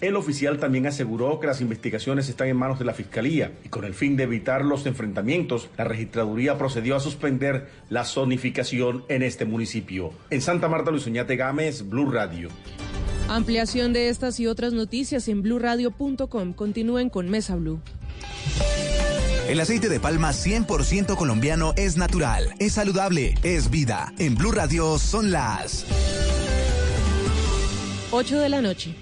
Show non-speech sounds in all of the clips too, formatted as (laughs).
El oficial también aseguró que las investigaciones están en manos de la Fiscalía y con el fin de evitar los enfrentamientos, la registraduría procedió a suspender la zonificación en este municipio. En Santa Marta, Luis Oñate Gámez, Blue Radio. Ampliación de estas y otras noticias en bluradio.com. Continúen con Mesa Blue. El aceite de palma 100% colombiano es natural, es saludable, es vida. En Blue Radio son las 8 de la noche.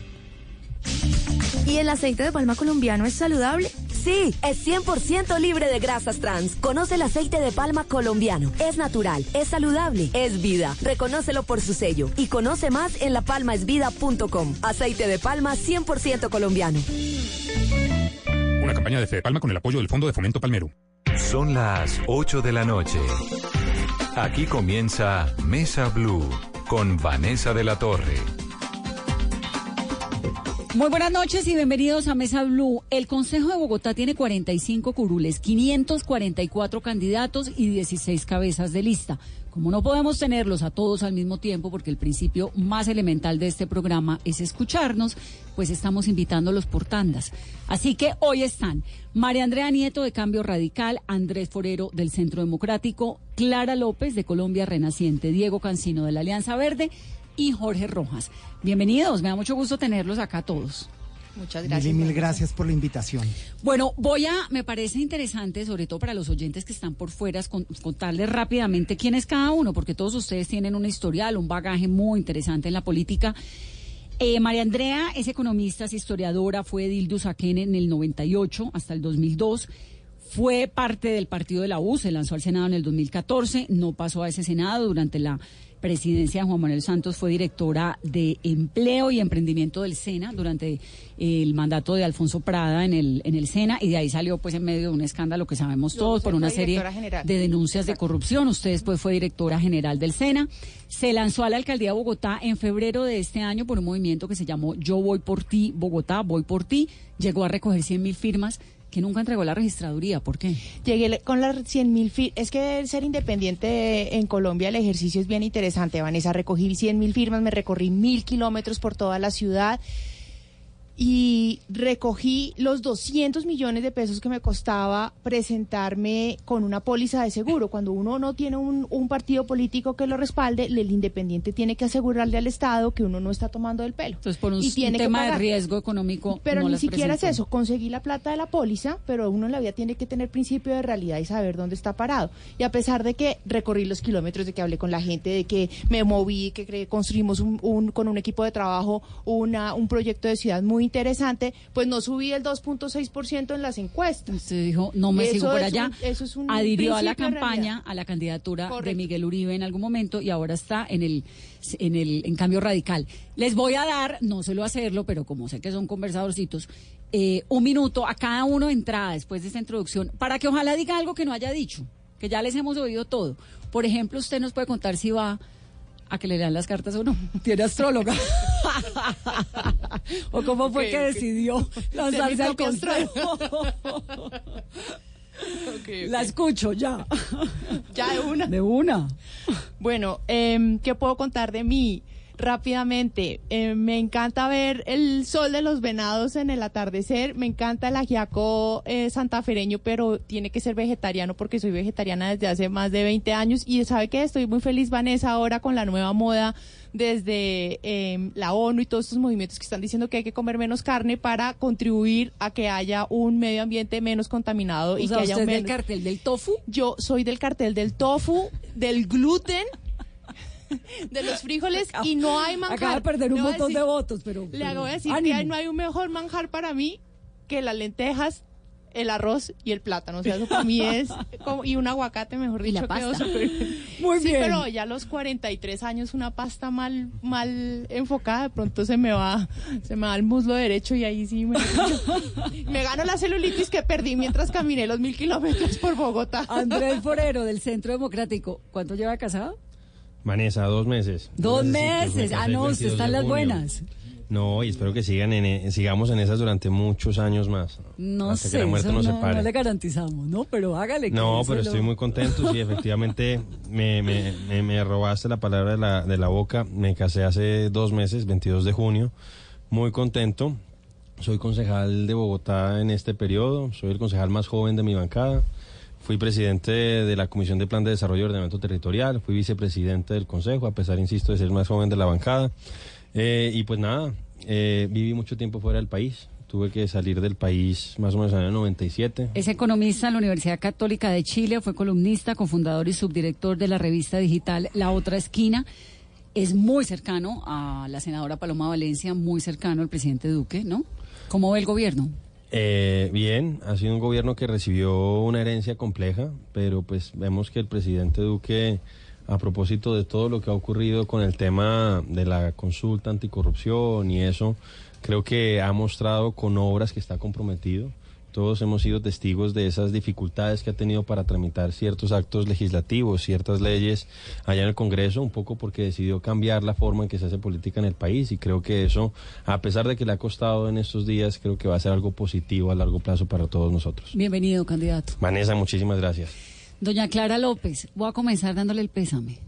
¿Y el aceite de palma colombiano es saludable? Sí, es 100% libre de grasas trans. Conoce el aceite de palma colombiano. Es natural, es saludable, es vida. Reconócelo por su sello y conoce más en lapalmaesvida.com. Aceite de palma 100% colombiano. Una campaña de Fede Palma con el apoyo del Fondo de Fomento Palmero. Son las 8 de la noche. Aquí comienza Mesa Blue con Vanessa de la Torre. Muy buenas noches y bienvenidos a Mesa Blue. El Consejo de Bogotá tiene 45 curules, 544 candidatos y 16 cabezas de lista. Como no podemos tenerlos a todos al mismo tiempo, porque el principio más elemental de este programa es escucharnos, pues estamos invitándolos por tandas. Así que hoy están María Andrea Nieto de Cambio Radical, Andrés Forero del Centro Democrático, Clara López de Colombia Renaciente, Diego Cancino de la Alianza Verde y Jorge Rojas. Bienvenidos, me da mucho gusto tenerlos acá todos. Muchas gracias. Mil, mil gracias por la invitación. Bueno, voy a, me parece interesante, sobre todo para los oyentes que están por fuera, contarles rápidamente quién es cada uno, porque todos ustedes tienen un historial, un bagaje muy interesante en la política. Eh, María Andrea es economista, es historiadora, fue edil de Usaquén en el 98 hasta el 2002. Fue parte del partido de la U, se lanzó al Senado en el 2014, no pasó a ese Senado durante la presidencia de Juan Manuel Santos fue directora de Empleo y Emprendimiento del SENA durante el mandato de Alfonso Prada en el, en el SENA y de ahí salió pues en medio de un escándalo que sabemos todos por una serie de denuncias de corrupción. Usted después fue directora general del SENA. Se lanzó a la alcaldía de Bogotá en febrero de este año por un movimiento que se llamó Yo voy por ti, Bogotá, voy por ti. Llegó a recoger 100 mil firmas que nunca entregó la registraduría. ¿Por qué? Llegué con las 100 mil firmas. Es que ser independiente en Colombia, el ejercicio es bien interesante, Vanessa. Recogí 100 mil firmas, me recorrí mil kilómetros por toda la ciudad y recogí los 200 millones de pesos que me costaba presentarme con una póliza de seguro. Cuando uno no tiene un, partido político que lo respalde, el independiente tiene que asegurarle al Estado que uno no está tomando del pelo. Entonces, por un, tema de riesgo económico. Pero ni siquiera es eso. Conseguí la plata de la póliza, pero uno en la vida tiene que tener principio de realidad y saber dónde está parado. Y a pesar de que recorrí los kilómetros, de que hablé con la gente, de que me moví, que construimos un, con un equipo de trabajo una, un proyecto de ciudad muy interesante, pues no subí el 2.6% en las encuestas. Usted dijo, no me sigo por allá. eso es un Adhirió a la campaña, a la candidatura de Miguel Uribe en algún momento y ahora está en el en el en cambio radical. Les voy a dar, no suelo hacerlo, pero como sé que son conversadorcitos, eh, un minuto a cada uno de entrada después de esta introducción para que ojalá diga algo que no haya dicho, que ya les hemos oído todo. Por ejemplo, usted nos puede contar si va a que le lean las cartas o no. (laughs) Tiene astróloga. (laughs) o cómo fue que decidió lanzarse al consejo. (laughs) La escucho ya. ya de una. De una. Bueno, eh, ¿qué puedo contar de mí? Rápidamente. Eh, me encanta ver el sol de los venados en el atardecer. Me encanta el ajiaco eh, santafereño, pero tiene que ser vegetariano porque soy vegetariana desde hace más de 20 años. Y sabe que estoy muy feliz, Vanessa, ahora con la nueva moda desde em, la ONU y todos estos movimientos que están diciendo que hay que comer menos carne para contribuir a que haya un medio ambiente menos contaminado y que haya un menos... del cartel del tofu? Yo soy del cartel del tofu, del gluten (laughs) de los frijoles y no hay manjar. Acaba de perder un montón de votos, pero... Le hago decir que no hay un mejor manjar para mí que las lentejas, el arroz y el plátano. O sea, eso para mí es... (laughs) Como, y un aguacate, mejor dicho. Y la pasta. (laughs) Muy bien. pero ya a los 43 años una pasta mal mal enfocada, de pronto se me va se me va el muslo derecho y ahí sí me, me gano la celulitis que perdí mientras caminé los mil kilómetros por Bogotá. Andrés Forero, del Centro Democrático. ¿Cuánto lleva casado? Vanessa, dos meses. Dos meses. Ah, no, usted está en las buenas. No, y espero que sigan en, e, sigamos en esas durante muchos años más. No sé, no, le garantizamos, ¿no? Pero hágale. No, pero estoy muy contento. Sí, efectivamente, (laughs) me, me, me, robaste la palabra de la, de la boca. Me casé hace dos meses, 22 de junio muy contento. Soy concejal de Bogotá en este periodo, soy el concejal más joven de mi bancada. Fui presidente de la Comisión de Plan de Desarrollo y Ordenamiento Territorial, fui vicepresidente del Consejo, a pesar, insisto, de ser más joven de la bancada. Eh, y pues nada, eh, viví mucho tiempo fuera del país, tuve que salir del país más o menos en el año 97. Es economista en la Universidad Católica de Chile, fue columnista, cofundador y subdirector de la revista digital La Otra Esquina. Es muy cercano a la senadora Paloma Valencia, muy cercano al presidente Duque, ¿no? ¿Cómo ve el gobierno? Eh, bien, ha sido un gobierno que recibió una herencia compleja, pero pues vemos que el presidente Duque, a propósito de todo lo que ha ocurrido con el tema de la consulta anticorrupción y eso, creo que ha mostrado con obras que está comprometido. Todos hemos sido testigos de esas dificultades que ha tenido para tramitar ciertos actos legislativos, ciertas leyes allá en el Congreso, un poco porque decidió cambiar la forma en que se hace política en el país y creo que eso, a pesar de que le ha costado en estos días, creo que va a ser algo positivo a largo plazo para todos nosotros. Bienvenido, candidato. Vanessa, muchísimas gracias. Doña Clara López, voy a comenzar dándole el pésame.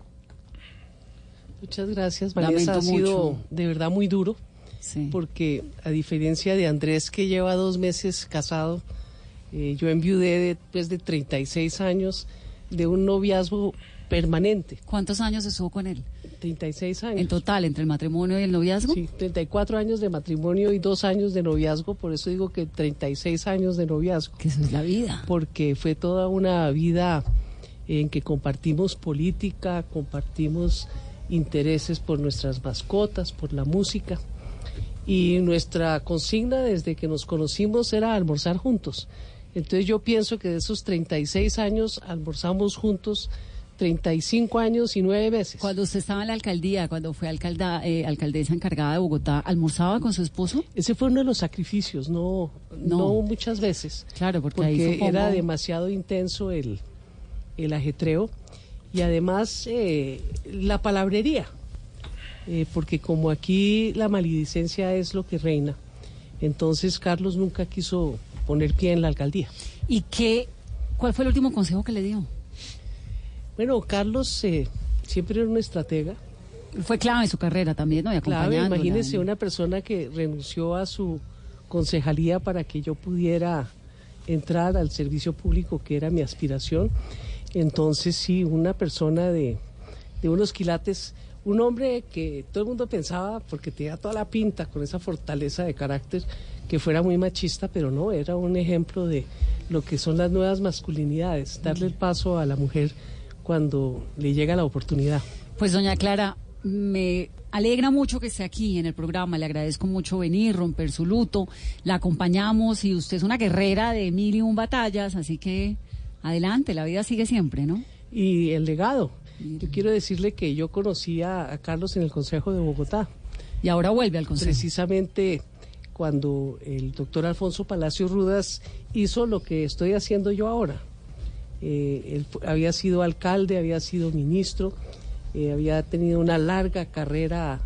Muchas gracias, Lamento Vanessa. Ha sido mucho. de verdad muy duro, Sí. porque a diferencia de Andrés, que lleva dos meses casado, eh, yo enviudé después de 36 años de un noviazgo permanente. ¿Cuántos años estuvo con él? 36 años. En total, entre el matrimonio y el noviazgo. Sí, 34 años de matrimonio y dos años de noviazgo, por eso digo que 36 años de noviazgo. Que eso es la vida. Porque fue toda una vida en que compartimos política, compartimos intereses por nuestras mascotas, por la música. Y nuestra consigna desde que nos conocimos era almorzar juntos. Entonces yo pienso que de esos 36 años almorzamos juntos 35 años y nueve meses. Cuando usted estaba en la alcaldía, cuando fue alcalda, eh, alcaldesa encargada de Bogotá, ¿almorzaba con su esposo? Ese fue uno de los sacrificios, no, no. No. muchas veces. Claro, porque, ahí porque supongo- era demasiado intenso el, el ajetreo y además eh, la palabrería, eh, porque como aquí la maledicencia es lo que reina, entonces Carlos nunca quiso poner pie en la alcaldía. ¿Y qué? ¿Cuál fue el último consejo que le dio? Bueno, Carlos eh, siempre era un estratega. Fue clave en su carrera también, ¿no? Y acompañándola. imagínese una persona que renunció a su concejalía para que yo pudiera entrar al servicio público, que era mi aspiración. Entonces, sí, una persona de, de unos quilates, un hombre que todo el mundo pensaba, porque tenía toda la pinta, con esa fortaleza de carácter, que fuera muy machista, pero no, era un ejemplo de lo que son las nuevas masculinidades, darle el paso a la mujer cuando le llega la oportunidad. Pues doña Clara, me alegra mucho que esté aquí en el programa, le agradezco mucho venir, romper su luto, la acompañamos y usted es una guerrera de mil y un batallas, así que adelante, la vida sigue siempre, ¿no? y el legado. Yo quiero decirle que yo conocí a, a Carlos en el Consejo de Bogotá. Y ahora vuelve al Consejo. Precisamente cuando el doctor Alfonso Palacio Rudas hizo lo que estoy haciendo yo ahora. Eh, él había sido alcalde, había sido ministro, eh, había tenido una larga carrera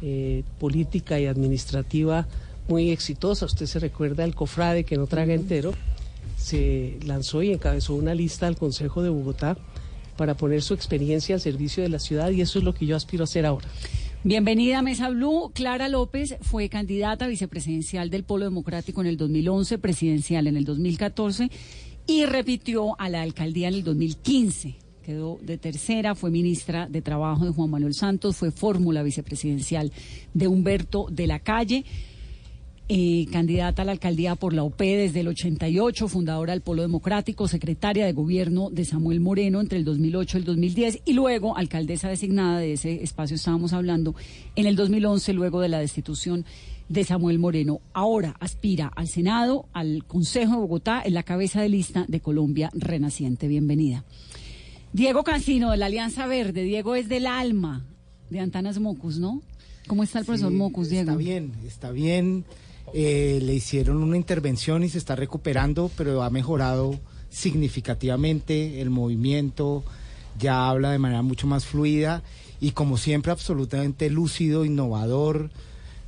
eh, política y administrativa muy exitosa. Usted se recuerda el cofrade que no traga entero. Se lanzó y encabezó una lista al Consejo de Bogotá para poner su experiencia al servicio de la ciudad y eso es lo que yo aspiro a hacer ahora. Bienvenida a Mesa Blue. Clara López fue candidata vicepresidencial del Polo Democrático en el 2011, presidencial en el 2014 y repitió a la alcaldía en el 2015. Quedó de tercera, fue ministra de Trabajo de Juan Manuel Santos, fue fórmula vicepresidencial de Humberto de la Calle. Eh, candidata a la alcaldía por la OP desde el 88, fundadora del Polo Democrático, secretaria de gobierno de Samuel Moreno entre el 2008 y el 2010 y luego alcaldesa designada de ese espacio estábamos hablando en el 2011 luego de la destitución de Samuel Moreno. Ahora aspira al Senado, al Consejo de Bogotá, en la cabeza de lista de Colombia Renaciente. Bienvenida. Diego Cancino de la Alianza Verde. Diego es del alma de Antanas Mocus, ¿no? ¿Cómo está el profesor Sí, Mocus, Diego? Está bien, está bien. Eh, le hicieron una intervención y se está recuperando, pero ha mejorado significativamente el movimiento, ya habla de manera mucho más fluida y como siempre absolutamente lúcido, innovador.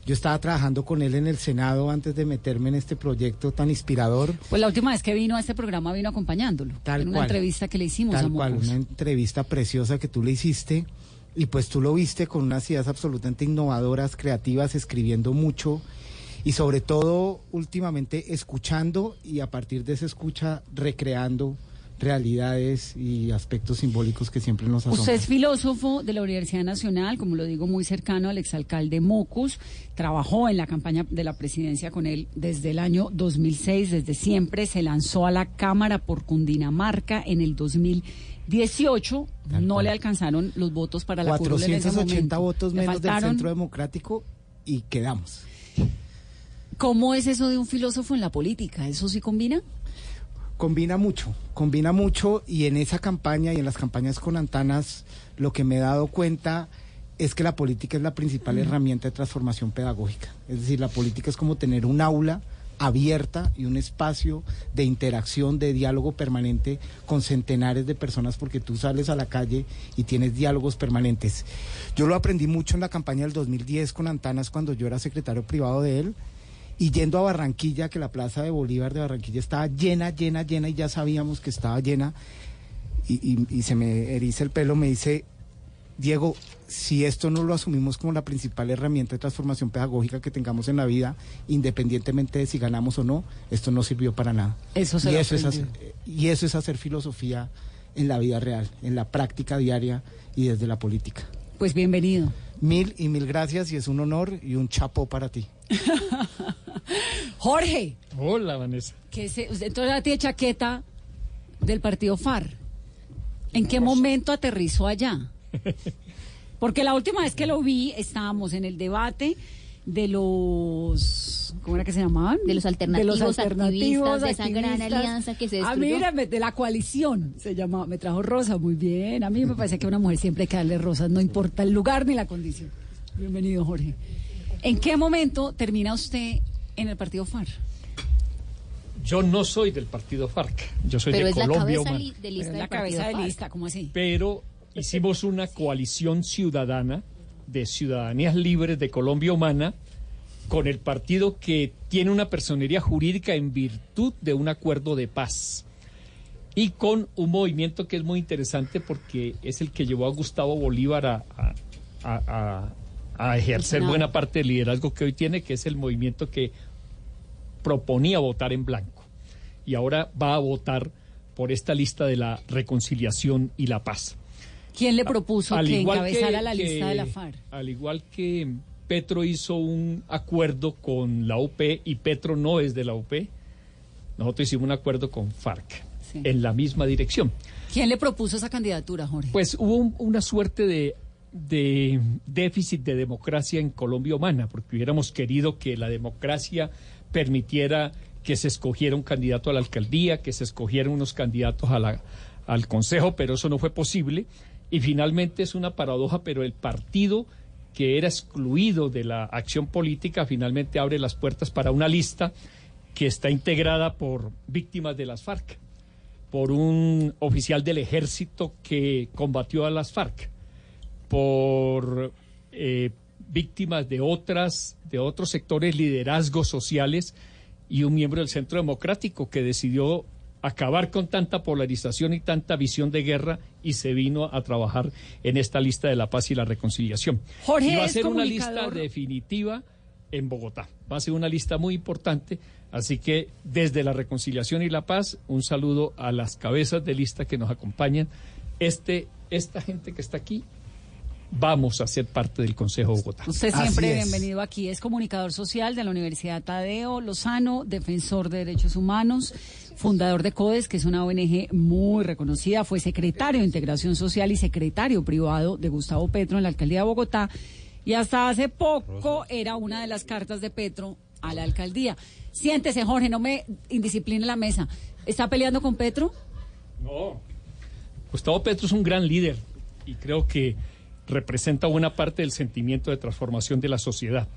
Yo estaba trabajando con él en el Senado antes de meterme en este proyecto tan inspirador. Pues la última vez que vino a este programa vino acompañándolo. Tal en una cual. entrevista que le hicimos Tal a cual, una entrevista preciosa que tú le hiciste y pues tú lo viste con unas ideas absolutamente innovadoras, creativas, escribiendo mucho y sobre todo últimamente escuchando y a partir de esa escucha recreando realidades y aspectos simbólicos que siempre nos asombran. Usted es filósofo de la Universidad Nacional, como lo digo, muy cercano al exalcalde Mocus. Trabajó en la campaña de la presidencia con él desde el año 2006, desde siempre. Se lanzó a la Cámara por Cundinamarca en el 2018. no le alcanzaron los votos para la curul en ese 480 votos menos del Centro Democrático y quedamos. ¿Cómo es eso de un filósofo en la política? ¿Eso sí combina? Combina mucho, combina mucho y en esa campaña y en las campañas con Antanas lo que me he dado cuenta es que la política es la principal herramienta de transformación pedagógica. Es decir, la política es como tener un aula abierta y un espacio de interacción, de diálogo permanente con centenares de personas porque tú sales a la calle y tienes diálogos permanentes. Yo lo aprendí mucho en la campaña del 2010 con Antanas cuando yo era secretario privado de él y yendo a Barranquilla, que la plaza de Bolívar de Barranquilla estaba llena, llena, llena, y ya sabíamos que estaba llena, y, y- y se me eriza el pelo, me dice, Diego, si esto no lo asumimos como la principal herramienta de transformación pedagógica que tengamos en la vida, independientemente de si ganamos o no, esto no sirvió para nada. Eso se y, eso es hacer, y eso es hacer filosofía en la vida real, en la práctica diaria y desde la política. Pues bienvenido. Mil y mil gracias y es un honor y un chapo para ti. (laughs) Jorge, Hola, Vanessa. que se, usted entonces ahora tiene chaqueta del partido FAR. ¿En qué momento aterrizó allá? (laughs) Porque la última vez que lo vi estábamos en el debate de los ¿cómo era que se llamaban? De los alternativos, activistas, de esa gran alianza que se Ah, destruyó. mírame, de la coalición se llamaba, me trajo Rosa, muy bien. A mí me parece que a una mujer siempre hay que darle rosas, no importa el lugar ni la condición. Bienvenido, Jorge. ¿En qué momento termina usted en el partido FAR? Yo no soy del partido FARC, yo soy Pero de es la Colombia cabeza de lista Pero es la cabeza de FARC. lista, ¿cómo así? Pero hicimos una coalición ciudadana de ciudadanías libres de Colombia Humana con el partido que tiene una personería jurídica en virtud de un acuerdo de paz. Y con un movimiento que es muy interesante porque es el que llevó a Gustavo Bolívar a, a- a- a- a ejercer Senado. buena parte del liderazgo que hoy tiene, que es el movimiento que proponía votar en blanco. Y ahora va a votar por esta lista de la reconciliación y la paz. ¿Quién le propuso que encabezara que- la lista que- de la FARC? Al igual que Petro hizo un acuerdo con la UP y Petro no es de la UP, nosotros hicimos un acuerdo con FARC Sí. en la misma dirección. ¿Quién le propuso esa candidatura, Jorge? Pues hubo un- una suerte de, de déficit de democracia en Colombia humana, porque hubiéramos querido que la democracia permitiera que se escogiera un candidato a la alcaldía, que se escogieran unos candidatos a la- al consejo, pero eso no fue posible. Y finalmente es una paradoja, pero el partido que era excluido de la acción política finalmente abre las puertas para una lista que está integrada por víctimas de las FARC por un oficial del ejército que combatió a las FARC, por eh, víctimas de otras, de otros sectores, liderazgos sociales y un miembro del Centro Democrático que decidió acabar con tanta polarización y tanta visión de guerra y se vino a trabajar en esta lista de la paz y la reconciliación. Jorge y va a ser una lista definitiva en Bogotá. Va a ser una lista muy importante. Así que desde la reconciliación y la paz, un saludo a las cabezas de lista que nos acompañan. Este, esta gente que está aquí, vamos a ser parte del Consejo de Bogotá. Usted siempre bienvenido aquí. Es comunicador social de la Universidad Tadeo Lozano, defensor de derechos humanos, fundador de CODES, que es una ONG muy reconocida. Fue secretario de Integración Social y secretario privado de Gustavo Petro en la alcaldía de Bogotá. Y hasta hace poco era una de las cartas de Petro a la alcaldía. Siéntese, Jorge, no me indiscipline la mesa. ¿Está peleando con Petro? No. Gustavo Petro es un gran líder y creo que representa buena parte del sentimiento de transformación de la sociedad.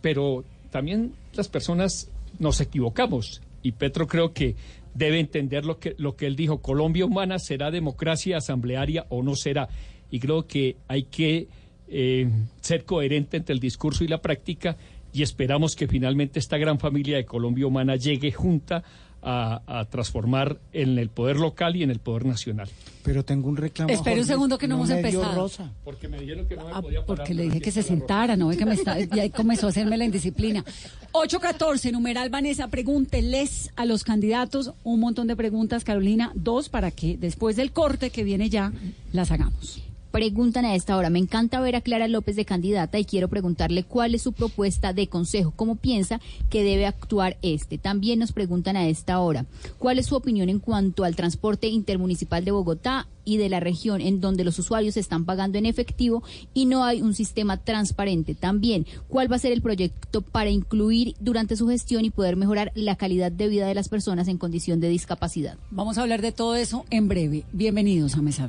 Pero también las personas nos equivocamos y Petro creo que debe entender lo que, lo que él dijo, Colombia humana será democracia asamblearia o no será. Y creo que hay que eh, ser coherente entre el discurso y la práctica y esperamos que finalmente esta gran familia de Colombia Humana llegue junta a, a transformar en el poder local y en el poder nacional. Pero tengo un reclamo. Espera un segundo que no, hemos empezado. Rosa. Porque me dijeron que no me Ah, podía parar. porque le dije que se sentara, no ve que me está, ya comenzó a hacerme la indisciplina. 814, numeral Vanessa, pregúnteles a los candidatos un montón de preguntas, Carolina, dos para que después del corte que viene ya las hagamos. Preguntan a esta hora, me encanta ver a Clara López de candidata y quiero preguntarle cuál es su propuesta de consejo, cómo piensa que debe actuar este. También nos preguntan a esta hora, cuál es su opinión en cuanto al transporte intermunicipal de Bogotá y de la región en donde los usuarios están pagando en efectivo y no hay un sistema transparente. También, cuál va a ser el proyecto para incluir durante su gestión y poder mejorar la calidad de vida de las personas en condición de discapacidad. Vamos a hablar de todo eso en breve. Bienvenidos a Mesa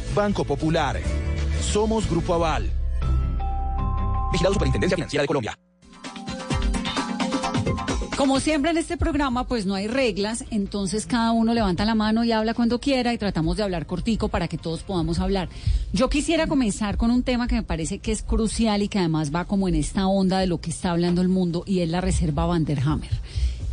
Banco Popular. Somos Grupo Aval. Vigilado Superintendencia Financiera de Colombia. Como siempre en este programa, pues no hay reglas, entonces cada uno levanta la mano y habla cuando quiera y tratamos de hablar cortico para que todos podamos hablar. Yo quisiera comenzar con un tema que me parece que es crucial y que además va como en esta onda de lo que está hablando el mundo y es la Reserva Vanderhammer.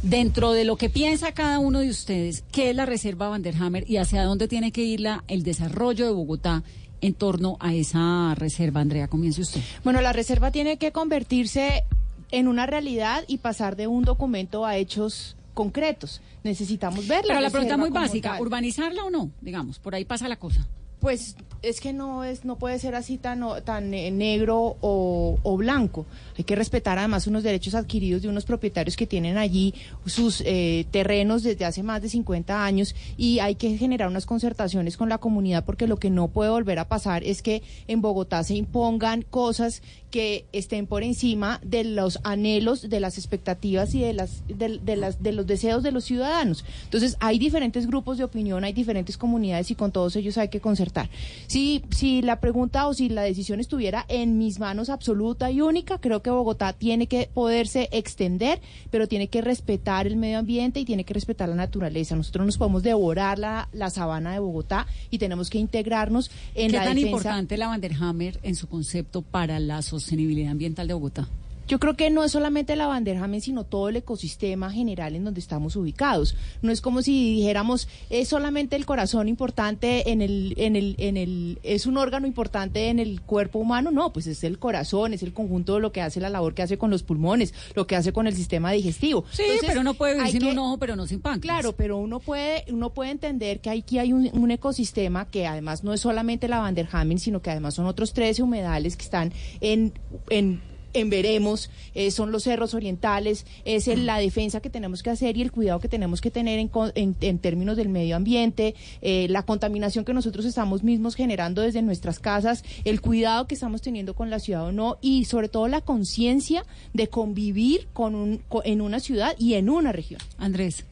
Dentro de lo que piensa cada uno de ustedes, ¿qué es la Reserva Vanderhammer y hacia dónde tiene que ir la, el desarrollo de Bogotá en torno a esa reserva? Andrea, comience usted. Bueno, la reserva tiene que convertirse en una realidad y pasar de un documento a hechos concretos. Necesitamos verla. Pero la pregunta muy básica, ¿urbanizarla o no? Digamos, por ahí pasa la cosa. Pues es que no es no puede ser así tan tan eh, negro o, o blanco. Hay que respetar además unos derechos adquiridos de unos propietarios que tienen allí sus eh, terrenos desde hace más de 50 años y hay que generar unas concertaciones con la comunidad porque lo que no puede volver a pasar es que en Bogotá se impongan cosas que estén por encima de los anhelos, de las expectativas y de las de, de las de los deseos de los ciudadanos. Entonces, hay diferentes grupos de opinión, hay diferentes comunidades y con todos ellos hay que concertar. Si si la pregunta o si la decisión estuviera en mis manos absoluta y única, creo que Bogotá tiene que poderse extender, pero tiene que respetar el medio ambiente y tiene que respetar la naturaleza. Nosotros nos podemos devorar la, la sabana de Bogotá y tenemos que integrarnos en ¿Qué la tan defensa importante la Vanderhammer en su concepto para la sostenibilidad ambiental de Bogotá? Yo creo que no es solamente la Vanderhamen, sino todo el ecosistema general en donde estamos ubicados. No es como si dijéramos es solamente el corazón importante en el, en el, en el, es un órgano importante en el cuerpo humano. No, pues es el corazón, es el conjunto de lo que hace la labor que hace con los pulmones, lo que hace con el sistema digestivo. Sí, Entonces, pero uno puede vivir sin que- un ojo, pero no sin páncreas. Claro, pero uno puede, uno puede entender que aquí hay un, un ecosistema que además no es solamente la Vanderhamen, sino que además son otros 13 humedales que están en, en en veremos, eh, son los cerros orientales, es el- la defensa que tenemos que hacer y el cuidado que tenemos que tener en, en- en términos del medio ambiente, eh, la contaminación que nosotros estamos mismos generando desde nuestras casas, el cuidado que estamos teniendo con la ciudad o no y sobre todo la conciencia de convivir con un, en una ciudad y en una región. Andrés.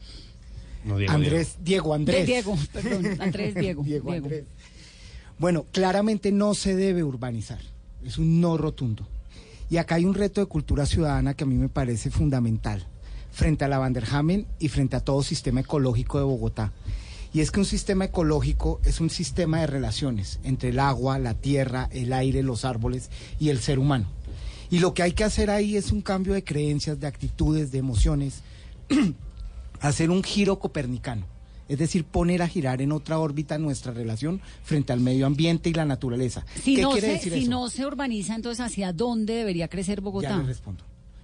Andrés, Diego Andrés. Diego, perdón, (laughs) Andrés, Diego. Diego Diego. Andrés. Bueno, claramente no se debe urbanizar. Es un no rotundo. Y acá hay un reto de cultura ciudadana que a mí me parece fundamental. frente a la Vanderhamen y frente a todo sistema ecológico de Bogotá. Y es que un sistema ecológico es un sistema de relaciones entre el agua, la tierra, el aire, los árboles y el ser humano. Y lo que hay que hacer ahí es un cambio de creencias, de actitudes, de emociones, (clears throat) hacer un giro copernicano. Es decir, poner a girar en otra órbita nuestra relación frente al medio ambiente y la naturaleza. Si, ¿Qué no, quiere se, decir si eso? no se urbaniza, entonces ¿hacia dónde debería crecer Bogotá? Ya le respondo.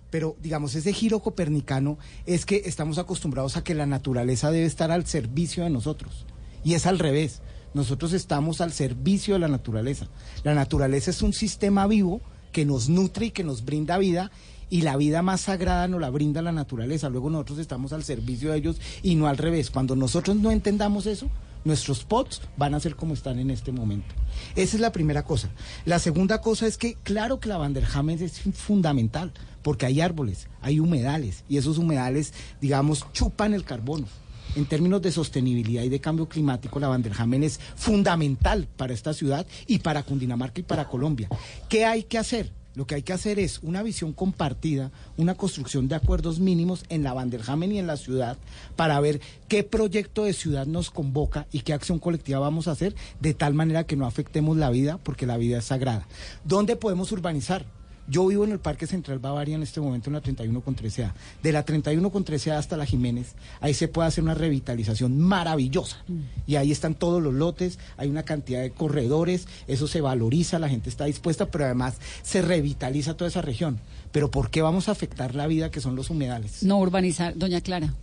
Pero, digamos, ese giro copernicano es que estamos acostumbrados a que la naturaleza debe estar al servicio de nosotros. Y es al revés. Nosotros estamos al servicio de la naturaleza. La naturaleza es un sistema vivo que nos nutre y que nos brinda vida. Y la vida más sagrada nos la brinda la naturaleza. Luego nosotros estamos al servicio de ellos y no al revés. Cuando nosotros no entendamos eso, nuestros pots van a ser como están en este momento. Esa es la primera cosa. La segunda cosa es que, claro que la Vanderhamen es fundamental, porque hay árboles, hay humedales, y esos humedales, digamos, chupan el carbono. En términos de sostenibilidad y de cambio climático, la Vanderhamen es fundamental para esta ciudad y para Cundinamarca y para Colombia. ¿Qué hay que hacer? Lo que hay que hacer es una visión compartida, una construcción de acuerdos mínimos en la Vanderhamen y en la ciudad para ver qué proyecto de ciudad nos convoca y qué acción colectiva vamos a hacer de tal manera que no afectemos la vida porque la vida es sagrada. ¿Dónde podemos urbanizar? Yo vivo en el Parque Central Bavaria en este momento en la 31 con 13A. De la 31 con 13A hasta la Jiménez, ahí se puede hacer una revitalización maravillosa. Y ahí están todos los lotes, hay una cantidad de corredores, eso se valoriza, la gente está dispuesta, pero además se revitaliza toda esa región. Pero ¿por qué vamos a afectar la vida que son los humedales? No urbanizar, doña Clara.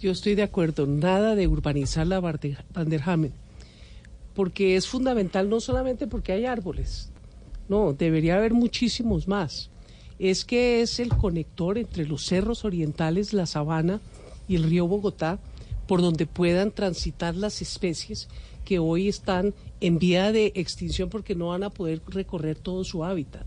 Yo estoy de acuerdo, nada de urbanizar la Vanderhamen, porque es fundamental no solamente porque hay árboles, no, debería haber muchísimos más. Es que es el conector entre los cerros orientales, la sabana y el río Bogotá, por donde puedan transitar las especies que hoy están en vía de extinción porque no van a poder recorrer todo su hábitat.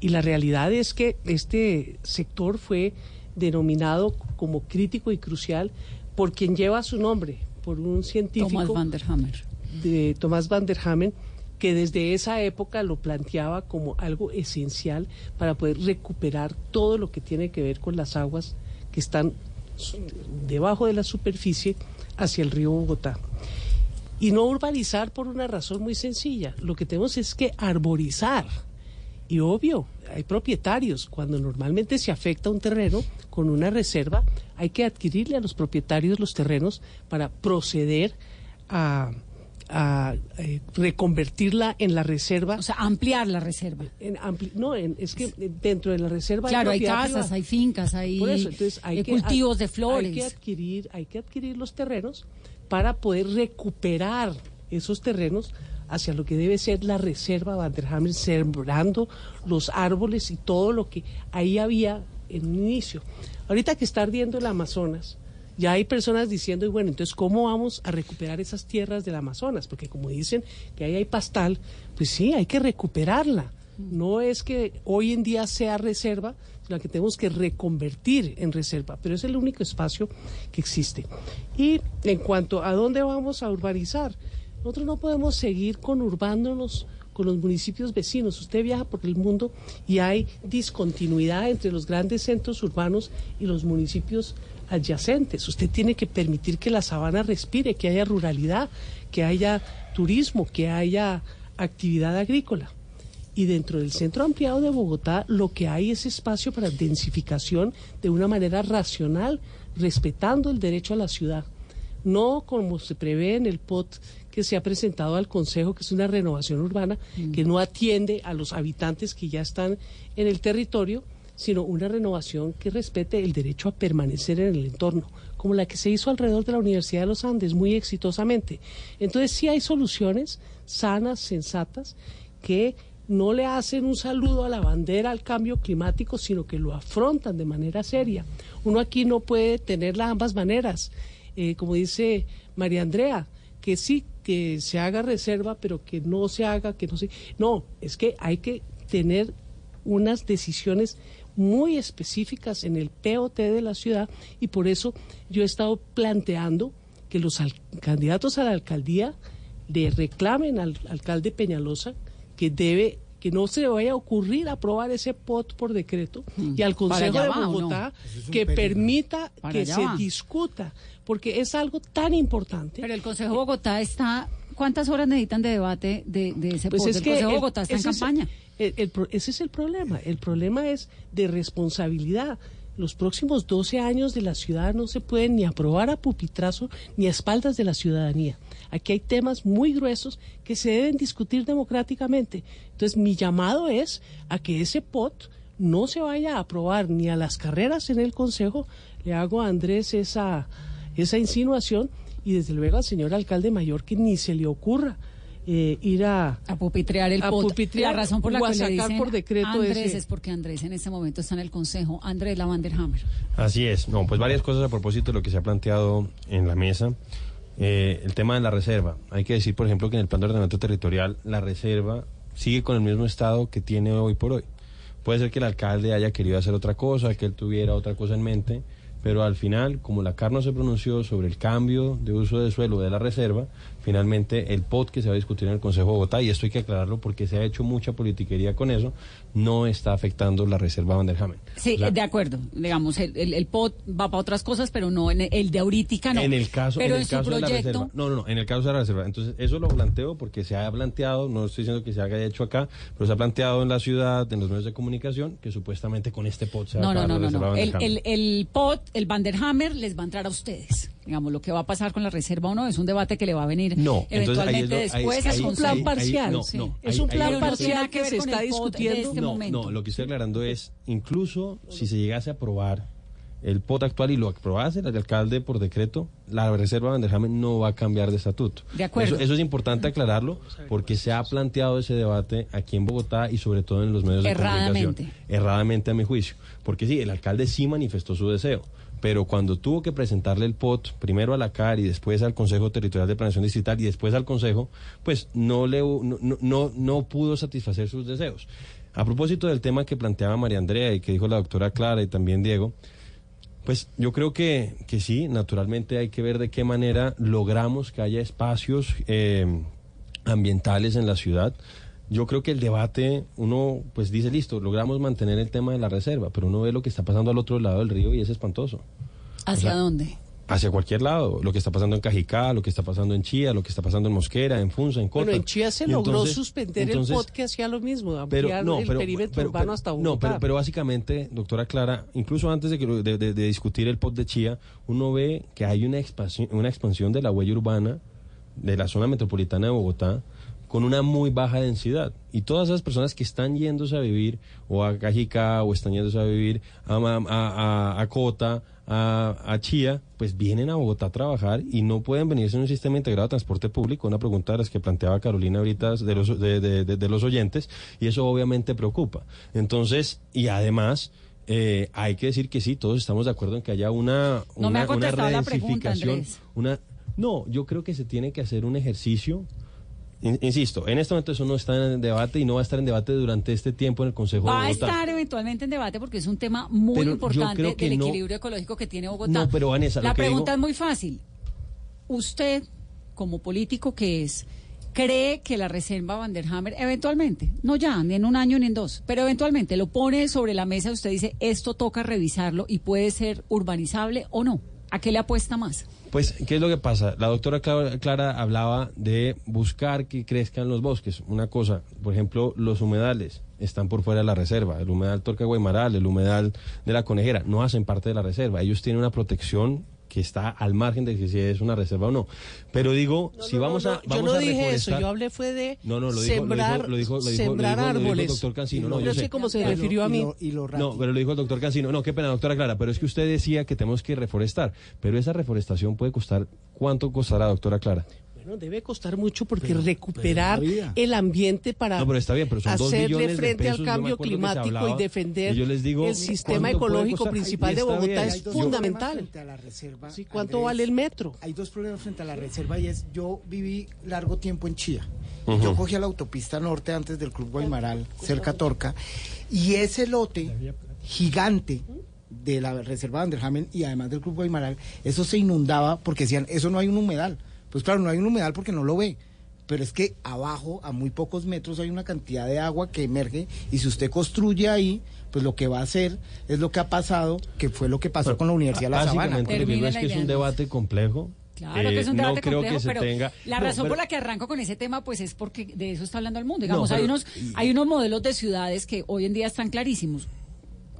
Y la realidad es que este sector fue denominado como crítico y crucial por quien lleva su nombre, por un científico Thomas van der Hammer. de Tomás van der Hamen, que desde esa época lo planteaba como algo esencial para poder recuperar todo lo que tiene que ver con las aguas que están debajo de la superficie hacia el río Bogotá. Y no urbanizar por una razón muy sencilla. Lo que tenemos es que arborizar. Y obvio, hay propietarios. Cuando normalmente se afecta un terreno con una reserva, hay que adquirirle a los propietarios los terrenos para proceder a, a, eh, reconvertirla en la reserva. O sea, ampliar la reserva. En ampli- no, en- es que dentro de la reserva Claro, hay casas, privada. hay fincas, hay, Por eso, entonces hay eh, que cultivos de flores. Hay que adquirir, hay que adquirir los terrenos para poder recuperar esos terrenos hacia lo que debe ser la reserva Vanderhamen, sembrando los árboles y todo lo que ahí había en un inicio. Ahorita que está ardiendo el Amazonas, ya hay personas diciendo, y bueno, entonces, ¿cómo vamos a recuperar esas tierras del Amazonas? Porque como dicen que ahí hay pastal, pues sí, hay que recuperarla. No es que hoy en día sea reserva, sino que tenemos que reconvertir en reserva, pero es el único espacio que existe. Y en cuanto a dónde vamos a urbanizar, nosotros no podemos seguir conurbándonos con los municipios vecinos. Usted viaja por el mundo y hay discontinuidad entre los grandes centros urbanos y los municipios adyacentes. Usted tiene que permitir que la sabana respire, que haya ruralidad, que haya turismo, que haya actividad agrícola. Y dentro del centro ampliado de Bogotá lo que hay es espacio para densificación de una manera racional, respetando el derecho a la ciudad. No como se prevé en el POT que se ha presentado al Consejo, que es una renovación urbana que no atiende a los habitantes que ya están en el territorio, sino una renovación que respete el derecho a permanecer en el entorno, como la que se hizo alrededor de la Universidad de los Andes muy exitosamente. Entonces sí hay soluciones sanas, sensatas, que no le hacen un saludo a la bandera al cambio climático, sino que lo afrontan de manera seria. Uno aquí no puede tener las ambas maneras. Eh, como dice María Andrea, que sí, que se haga reserva, pero que no se haga, que no se... No, es que hay que tener unas decisiones muy específicas en el POT de la ciudad y por eso yo he estado planteando que los al- candidatos a la alcaldía le reclamen al alcalde Peñalosa que debe que no se le vaya a ocurrir aprobar ese POT por decreto y al Mm. ¿Para Consejo de no? Bogotá es que peligro. permita Para que se va. discuta, porque es algo tan importante. Pero el Consejo de Bogotá está. ¿Cuántas horas necesitan de debate de, de ese Pues es el que el- Bogotá está en es- campaña. el- el pro- ese es el problema. El problema es de responsabilidad. Los próximos 12 años de la ciudad no se pueden ni aprobar a pupitrazo ni a espaldas de la ciudadanía. Aquí hay temas muy gruesos que se deben discutir democráticamente. Entonces, mi llamado es a que ese POT no se vaya a aprobar ni a las carreras en el Consejo. Le hago a Andrés esa, esa insinuación y desde luego al señor alcalde mayor que ni se le ocurra eh, ir a, a pupitrear el a pot. pupitrear la razón por la que le dicen por decreto Andrés ese- es porque Andrés en este momento está en el Consejo. Andrés Lavanderhammer. Así es. No, pues varias cosas a propósito de lo que se ha planteado en la mesa. Eh, el tema de la reserva. Hay que decir, por ejemplo, que en el plan de ordenamiento territorial la reserva sigue con el mismo estado que tiene hoy por hoy. Puede ser que el alcalde haya querido hacer otra cosa, que él tuviera otra cosa en mente, pero al final, como la CAR no se pronunció sobre el cambio de uso de suelo de la reserva, finalmente el POT que se va a discutir en el Consejo de Bogotá, y esto hay que aclararlo porque se ha hecho mucha politiquería con eso, no está afectando la reserva Vanderhamen. Sí, de acuerdo. Digamos, el, el, el POT va para otras cosas, pero no en el, el de ahorita no. En el caso, pero en el caso de la proyecto. reserva. No, no, no, en el caso de la reserva. Entonces, eso lo planteo porque se ha planteado, no estoy diciendo que se haya hecho acá, pero se ha planteado en la ciudad, en los medios de comunicación, que supuestamente con este pot se va No, a no, no, la no, reserva no. El, Vanderhamen. el, el POT, el Vanderhammer, les va a entrar a ustedes. Digamos, lo que va a pasar con la reserva o no es un debate que le va a venir No, entonces ahí es eventualmente lo- ahí- después ahí- al ahí- Consejo. ahí- ahí- no, Sí. no, Es un plan que- parcial que se está discutiendo. este no, momento. no, lo que estoy aclarando es, incluso si se llegase a aprobar el POT actual y lo aprobase el alcalde por decreto, la reserva Vanderhamen no va a cambiar de estatuto. De acuerdo. Eso, eso es importante aclararlo porque se ha planteado ese debate aquí en Bogotá y sobre todo en los medios de Erradamente. comunicación. Erradamente a mi juicio. Porque sí, el alcalde sí manifestó su deseo. Pero cuando tuvo que presentarle el POT, primero a la CAR y después al Consejo Territorial de Planeación Distrital y después al Consejo, pues no, le, no- no, no pudo satisfacer sus deseos. A propósito del tema que planteaba María Andrea y que dijo la doctora Clara y también Diego, pues yo creo que, que sí, naturalmente hay que ver de qué manera logramos que haya espacios eh, ambientales en la ciudad. Yo creo que el debate, uno pues dice, listo, logramos mantener el tema de la reserva, pero uno ve lo que está pasando al otro lado del río y es espantoso. ¿Hacia O sea, dónde? Hacia cualquier lado, lo que está pasando en Cajicá, lo que está pasando en Chía, lo que está pasando en Mosquera, en Funza, en Cota. Bueno, en Chía se Y logró entonces- suspender entonces- el POT que hacía lo mismo, pero ampliar no, el pero, perímetro pero- urbano pero- hasta Bogotá. No, pero, pero básicamente, doctora Clara, incluso antes de, de, de- de discutir el POT de Chía, uno ve que hay una expansión, una expansión de la huella urbana de la zona metropolitana de Bogotá con una muy baja densidad. Y todas esas personas que están yéndose a vivir o a Cajicá o están yéndose a vivir a, a, a- a Cota, a, a Chía, pues vienen a Bogotá a trabajar y no pueden venirse en un sistema integrado de transporte público. Una pregunta de las que planteaba Carolina ahorita de los, de, de- de- de los oyentes y eso obviamente preocupa. Entonces, y además... eh, hay que decir que sí, todos estamos de acuerdo en que haya una, No me una, ha una pregunta, una no, yo creo que se tiene que hacer un ejercicio. In- Insisto, en este momento eso no está en debate y no va a estar en debate durante este tiempo en el Consejo Va de a Bogotá. estar eventualmente en debate porque es un tema muy Pero importante del no- equilibrio ecológico que tiene Bogotá. No, pero Vanessa, la pregunta digo- es muy fácil. Usted, como político que es, cree que la reserva Vanderhammer eventualmente, no ya, ni en un año ni en dos, pero eventualmente lo pone sobre la mesa y usted dice, esto toca revisarlo y puede ser urbanizable o no. ¿A qué le apuesta más? Pues, ¿qué es lo que pasa? La doctora Clara, hablaba de buscar que crezcan los bosques. Una cosa, por ejemplo, los humedales están por fuera de la reserva. El humedal Torca Guaymaral, el humedal de la Conejera, no hacen parte de la reserva. Ellos tienen una protección que está al margen de que si es una reserva o no. Pero digo, si No, vamos no, a vamos yo no a dije eso, yo hablé fue de No, no, lo dijo, sembrar, lo dijo, lo dijo, lo dijo, sembrar lo dijo- lo dijo el árboles. doctor Cancino. No, Yo yo sé sé. cómo se refirió a mí. No, pero lo dijo el doctor Cancino. No, qué pena, doctora Clara, pero es que usted decía que tenemos que reforestar. Pero esa reforestación puede costar, ¿cuánto costará, doctora Clara? Bueno, debe costar mucho porque recuperar pero el ambiente para No, pero está bien, pero son dos hacerle de frente pesos, al cambio climático hablaba, y defender y yo les digo, el sistema ¿cuánto puede ecológico principal de Bogotá bien. es fundamental. frente a la reserva. Sí, ¿Cuánto Andrés. vale el metro? Hay dos problemas frente a la reserva y es, yo viví largo tiempo en Chía. Yo cogía la autopista norte antes del Club Guaymaral, cerca a Torca, y ese lote gigante de la reserva Vanderhamen y además del Club Guaymaral, eso se inundaba porque decían, eso no hay un humedal. Pues claro, no hay un humedal porque no lo ve. pero es que abajo, a muy pocos metros, hay una cantidad de agua que emerge y si usted construye ahí, pues lo que va a hacer es lo que ha pasado, que fue lo que pasó con la Universidad de La Sabana. Básicamente, lo que digo es que es un debate complejo. Claro que es un Eh, debate no creo complejo, que se pero tenga... la No, razón pero- por la que arranco con ese tema, pues es porque de eso está hablando el mundo. Digamos, No, hay unos hay unos modelos de ciudades que hoy en día están clarísimos.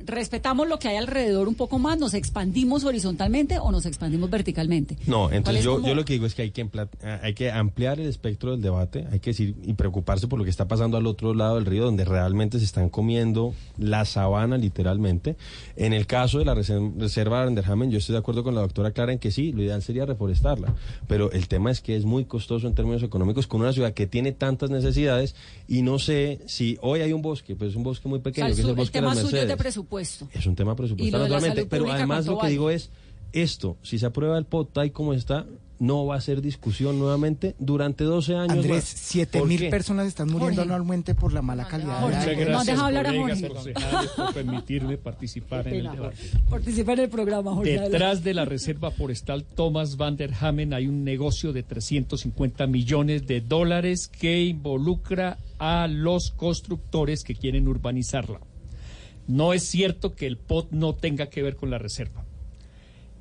Respetamos lo que hay alrededor un poco más, nos expandimos horizontalmente o nos expandimos verticalmente. No, ¿Cuál entonces es yo, como- yo lo que digo es que hay que, ah, hay que ampliar el espectro del debate, hay que decir y preocuparse por lo que está pasando al otro lado del río, donde realmente se están comiendo la sabana literalmente. En el caso de la reserva de Anderhamen, yo estoy de acuerdo con la doctora Clara en que sí, lo ideal sería reforestarla, pero el tema es que es muy costoso en términos económicos con una ciudad que tiene tantas necesidades y no sé si hoy hay un bosque, pues es un bosque muy O sea, pequeño, el, que es el el bosque de tema las suyo es de Mercedes. Presupuesto. Es un tema presupuestario, naturalmente, pero además ¿cuánto lo que vale? digo es, esto, si se aprueba el POT tal y como está, no va a ser discusión nuevamente durante 12 años Andrés, más. siete ¿Por mil personas están muriendo Jorge. anualmente por la mala calidad Jorge. Muchas. No, gracias, deja hablar a colegas Jorge. por permitirme participar en el debate. Participa en el programa, Jorge. Detrás de la Reserva Forestal Thomas van der Hamen hay un negocio de 350 millones de dólares que involucra a los constructores que quieren urbanizarla. No es cierto que el POT no tenga que ver con la reserva.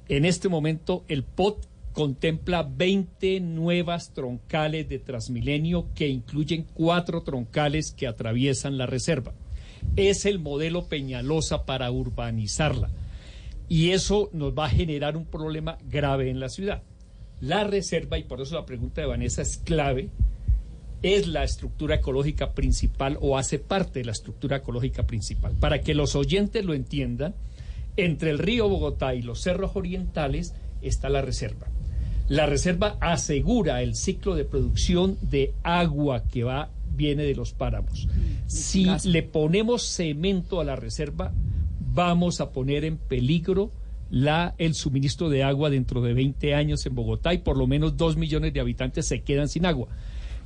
En este momento el POT contempla 20 nuevas troncales de Transmilenio que incluyen cuatro troncales que atraviesan la reserva. Es el modelo Peñalosa para urbanizarla. Y eso nos va a generar un problema grave en la ciudad. La reserva, y por eso la pregunta de Vanessa es clave, es la estructura ecológica principal o hace parte de la estructura ecológica principal. Para que los oyentes lo entiendan, entre el río Bogotá y los cerros orientales está la reserva. La reserva asegura el ciclo de producción de agua que va viene de los páramos. Si le ponemos cemento a la reserva, vamos a poner en peligro la, el suministro de agua dentro de 20 años en Bogotá y por lo menos dos millones de habitantes se quedan sin agua.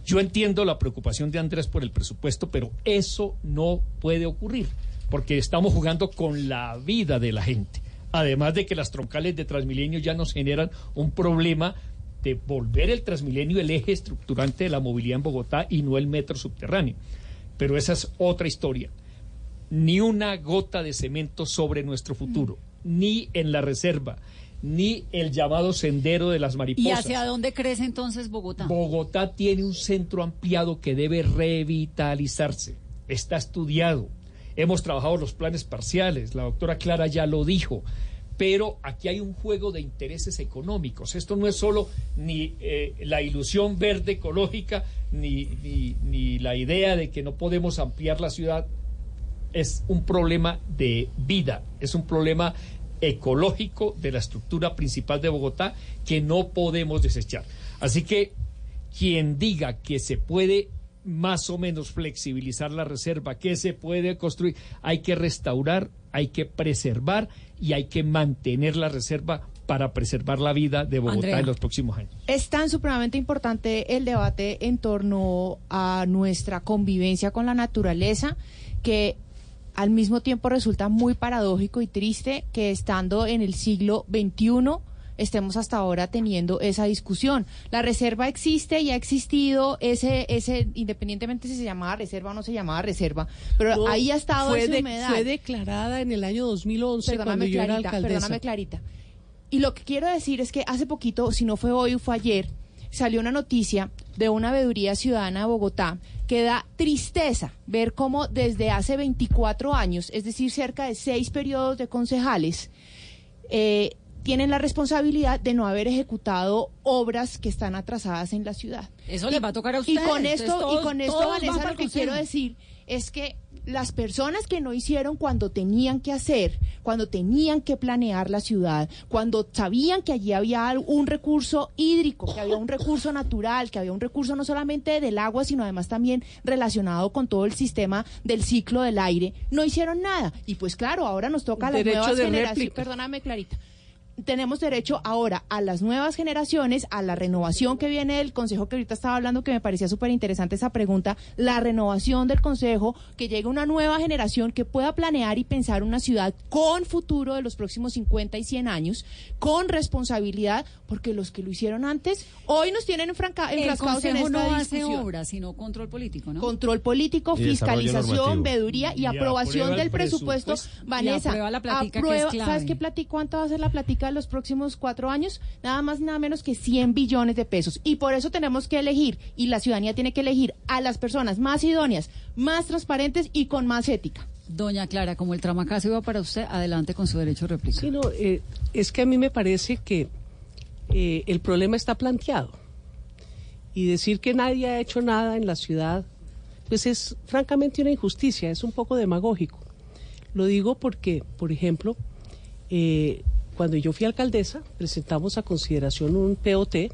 Yo entiendo la preocupación de Andrés por el presupuesto, pero eso no puede ocurrir, porque estamos jugando con la vida de la gente. Además de que las troncales de Transmilenio ya nos generan un problema de volver el Transmilenio el eje estructurante de la movilidad en Bogotá y no el metro subterráneo. Pero esa es otra historia. Ni una gota de cemento sobre nuestro futuro, ni en la reserva, ni el llamado sendero de las ¿Y mariposas. hacia dónde crece entonces Bogotá? Bogotá tiene un centro ampliado que debe revitalizarse. Está estudiado. Hemos trabajado los planes parciales. La doctora Clara ya lo dijo. Pero aquí hay un juego de intereses económicos. Esto no es solo ni eh, la ilusión verde ecológica, ni, ni, ni la idea de que no podemos ampliar la ciudad. Es un problema de vida, es un problema ecológico de la estructura principal de Bogotá que no podemos desechar. Así que quien diga que se puede más o menos flexibilizar la reserva, que se puede construir, hay que restaurar, hay que preservar y hay que mantener la reserva para preservar la vida de Bogotá Andrea. en los próximos años. Es tan supremamente importante el debate en torno a nuestra convivencia con la naturaleza que al mismo tiempo resulta muy paradójico y triste que estando en el siglo XXI estemos hasta ahora teniendo esa discusión. La reserva existe y ha existido ese, ese, independientemente si se llamaba reserva o no se llamaba reserva, pero No, ahí ha estado fue, esa de- humedad. fue declarada en el año 2011 cuando Perdóname, yo era Clarita, alcaldesa. perdóname, Clarita. Y lo que quiero decir es que hace poquito, si no fue hoy fue ayer, salió una noticia de una veeduría ciudadana de Bogotá que da tristeza ver cómo desde hace 24 años, es decir, cerca de seis periodos de concejales, eh, tienen la responsabilidad de no haber ejecutado obras que están atrasadas en la ciudad. Eso les va a tocar a Y ustedes. con Entonces, esto, todos- y con esto Vanessa, lo que quiero decir es que las personas que no hicieron cuando tenían que hacer, cuando tenían que planear la ciudad, cuando sabían que allí había un recurso hídrico, que había un recurso natural, que había un recurso no solamente del agua, sino además también relacionado con todo el sistema del ciclo del aire, no hicieron nada. Y pues claro, ahora nos toca a las Derecho nuevas de generaciones. Perdóname, Clarita tenemos derecho ahora a las nuevas generaciones, a la renovación que viene del Consejo, que ahorita estaba hablando, que me parecía súper interesante esa pregunta, la renovación del Consejo, que llegue una nueva generación que pueda planear y pensar una ciudad con futuro de los próximos 50 y 100 años, con responsabilidad, porque los que lo hicieron antes, hoy nos tienen enfranca, El enfrascados en esta no hace discusión. obra, sino control político, ¿no? Control político, Y fiscalización, veeduría y, Y aprobación del presupuesto. presupuesto. Y Vanessa, aprueba la platica, que es clave. ¿sabes qué platica? ¿Cuánto va a ser la platica de los próximos cuatro años? Nada más, nada menos que 100 billones de pesos. Y por eso tenemos que elegir, y la ciudadanía tiene que elegir a las personas más idóneas, más transparentes y con más ética. Doña Clara, como el tramacazo iba para usted, adelante con su derecho de réplica. Sí, no, eh, es que a mí me parece que eh, el problema está planteado. Y decir que nadie ha hecho nada en la ciudad, pues es francamente una injusticia, es un poco demagógico. Lo digo porque, por ejemplo, eh, cuando yo fui alcaldesa, presentamos a consideración un POT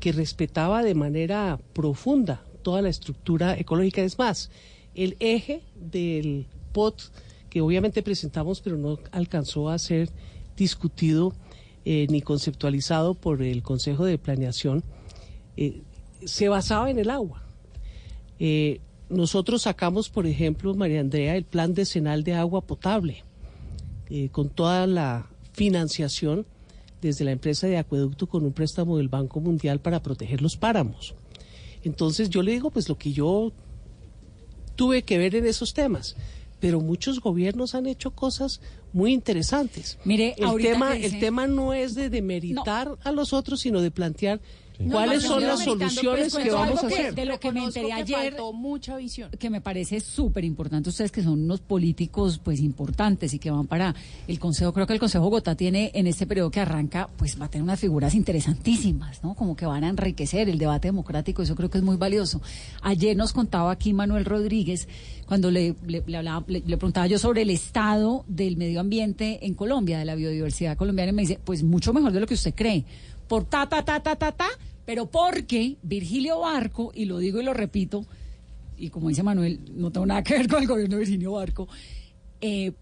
que respetaba de manera profunda toda la estructura ecológica. Es más, el eje del POT, que obviamente presentamos, pero no alcanzó a ser discutido eh, ni conceptualizado por el Consejo de Planeación, eh, se basaba en el agua. Eh, nosotros sacamos, por ejemplo, María Andrea, el plan decenal de agua potable, con toda la financiación desde la empresa de acueducto con un préstamo del Banco Mundial para proteger los páramos. Entonces yo le digo, pues lo que yo tuve que ver en esos temas. Pero muchos gobiernos han hecho cosas muy interesantes. Mire, el tema, dice- el tema no es de demeritar a los otros, sino de plantear cuáles no, son las americano, soluciones pues, que vamos a hacer. de lo que me enteré que ayer, mucha visión. que me parece súper importante, ustedes que son unos políticos pues importantes y que van para el Consejo, creo que el Consejo Bogotá tiene en este periodo que arranca, pues va a tener unas figuras interesantísimas, ¿no? Como que van a enriquecer el debate democrático, eso creo que es muy valioso. Ayer nos contaba aquí Manuel Rodríguez, cuando le, le, le hablaba- le- preguntaba yo sobre el estado del medio ambiente en Colombia, de la biodiversidad colombiana, y me dice, pues mucho mejor de lo que usted cree. Por ta, ta, ta, ta, ta, ta, pero porque Virgilio Barco, y lo digo y lo repito, y como dice Manuel, no tengo nada que ver con el gobierno de Virginio Barco, eh,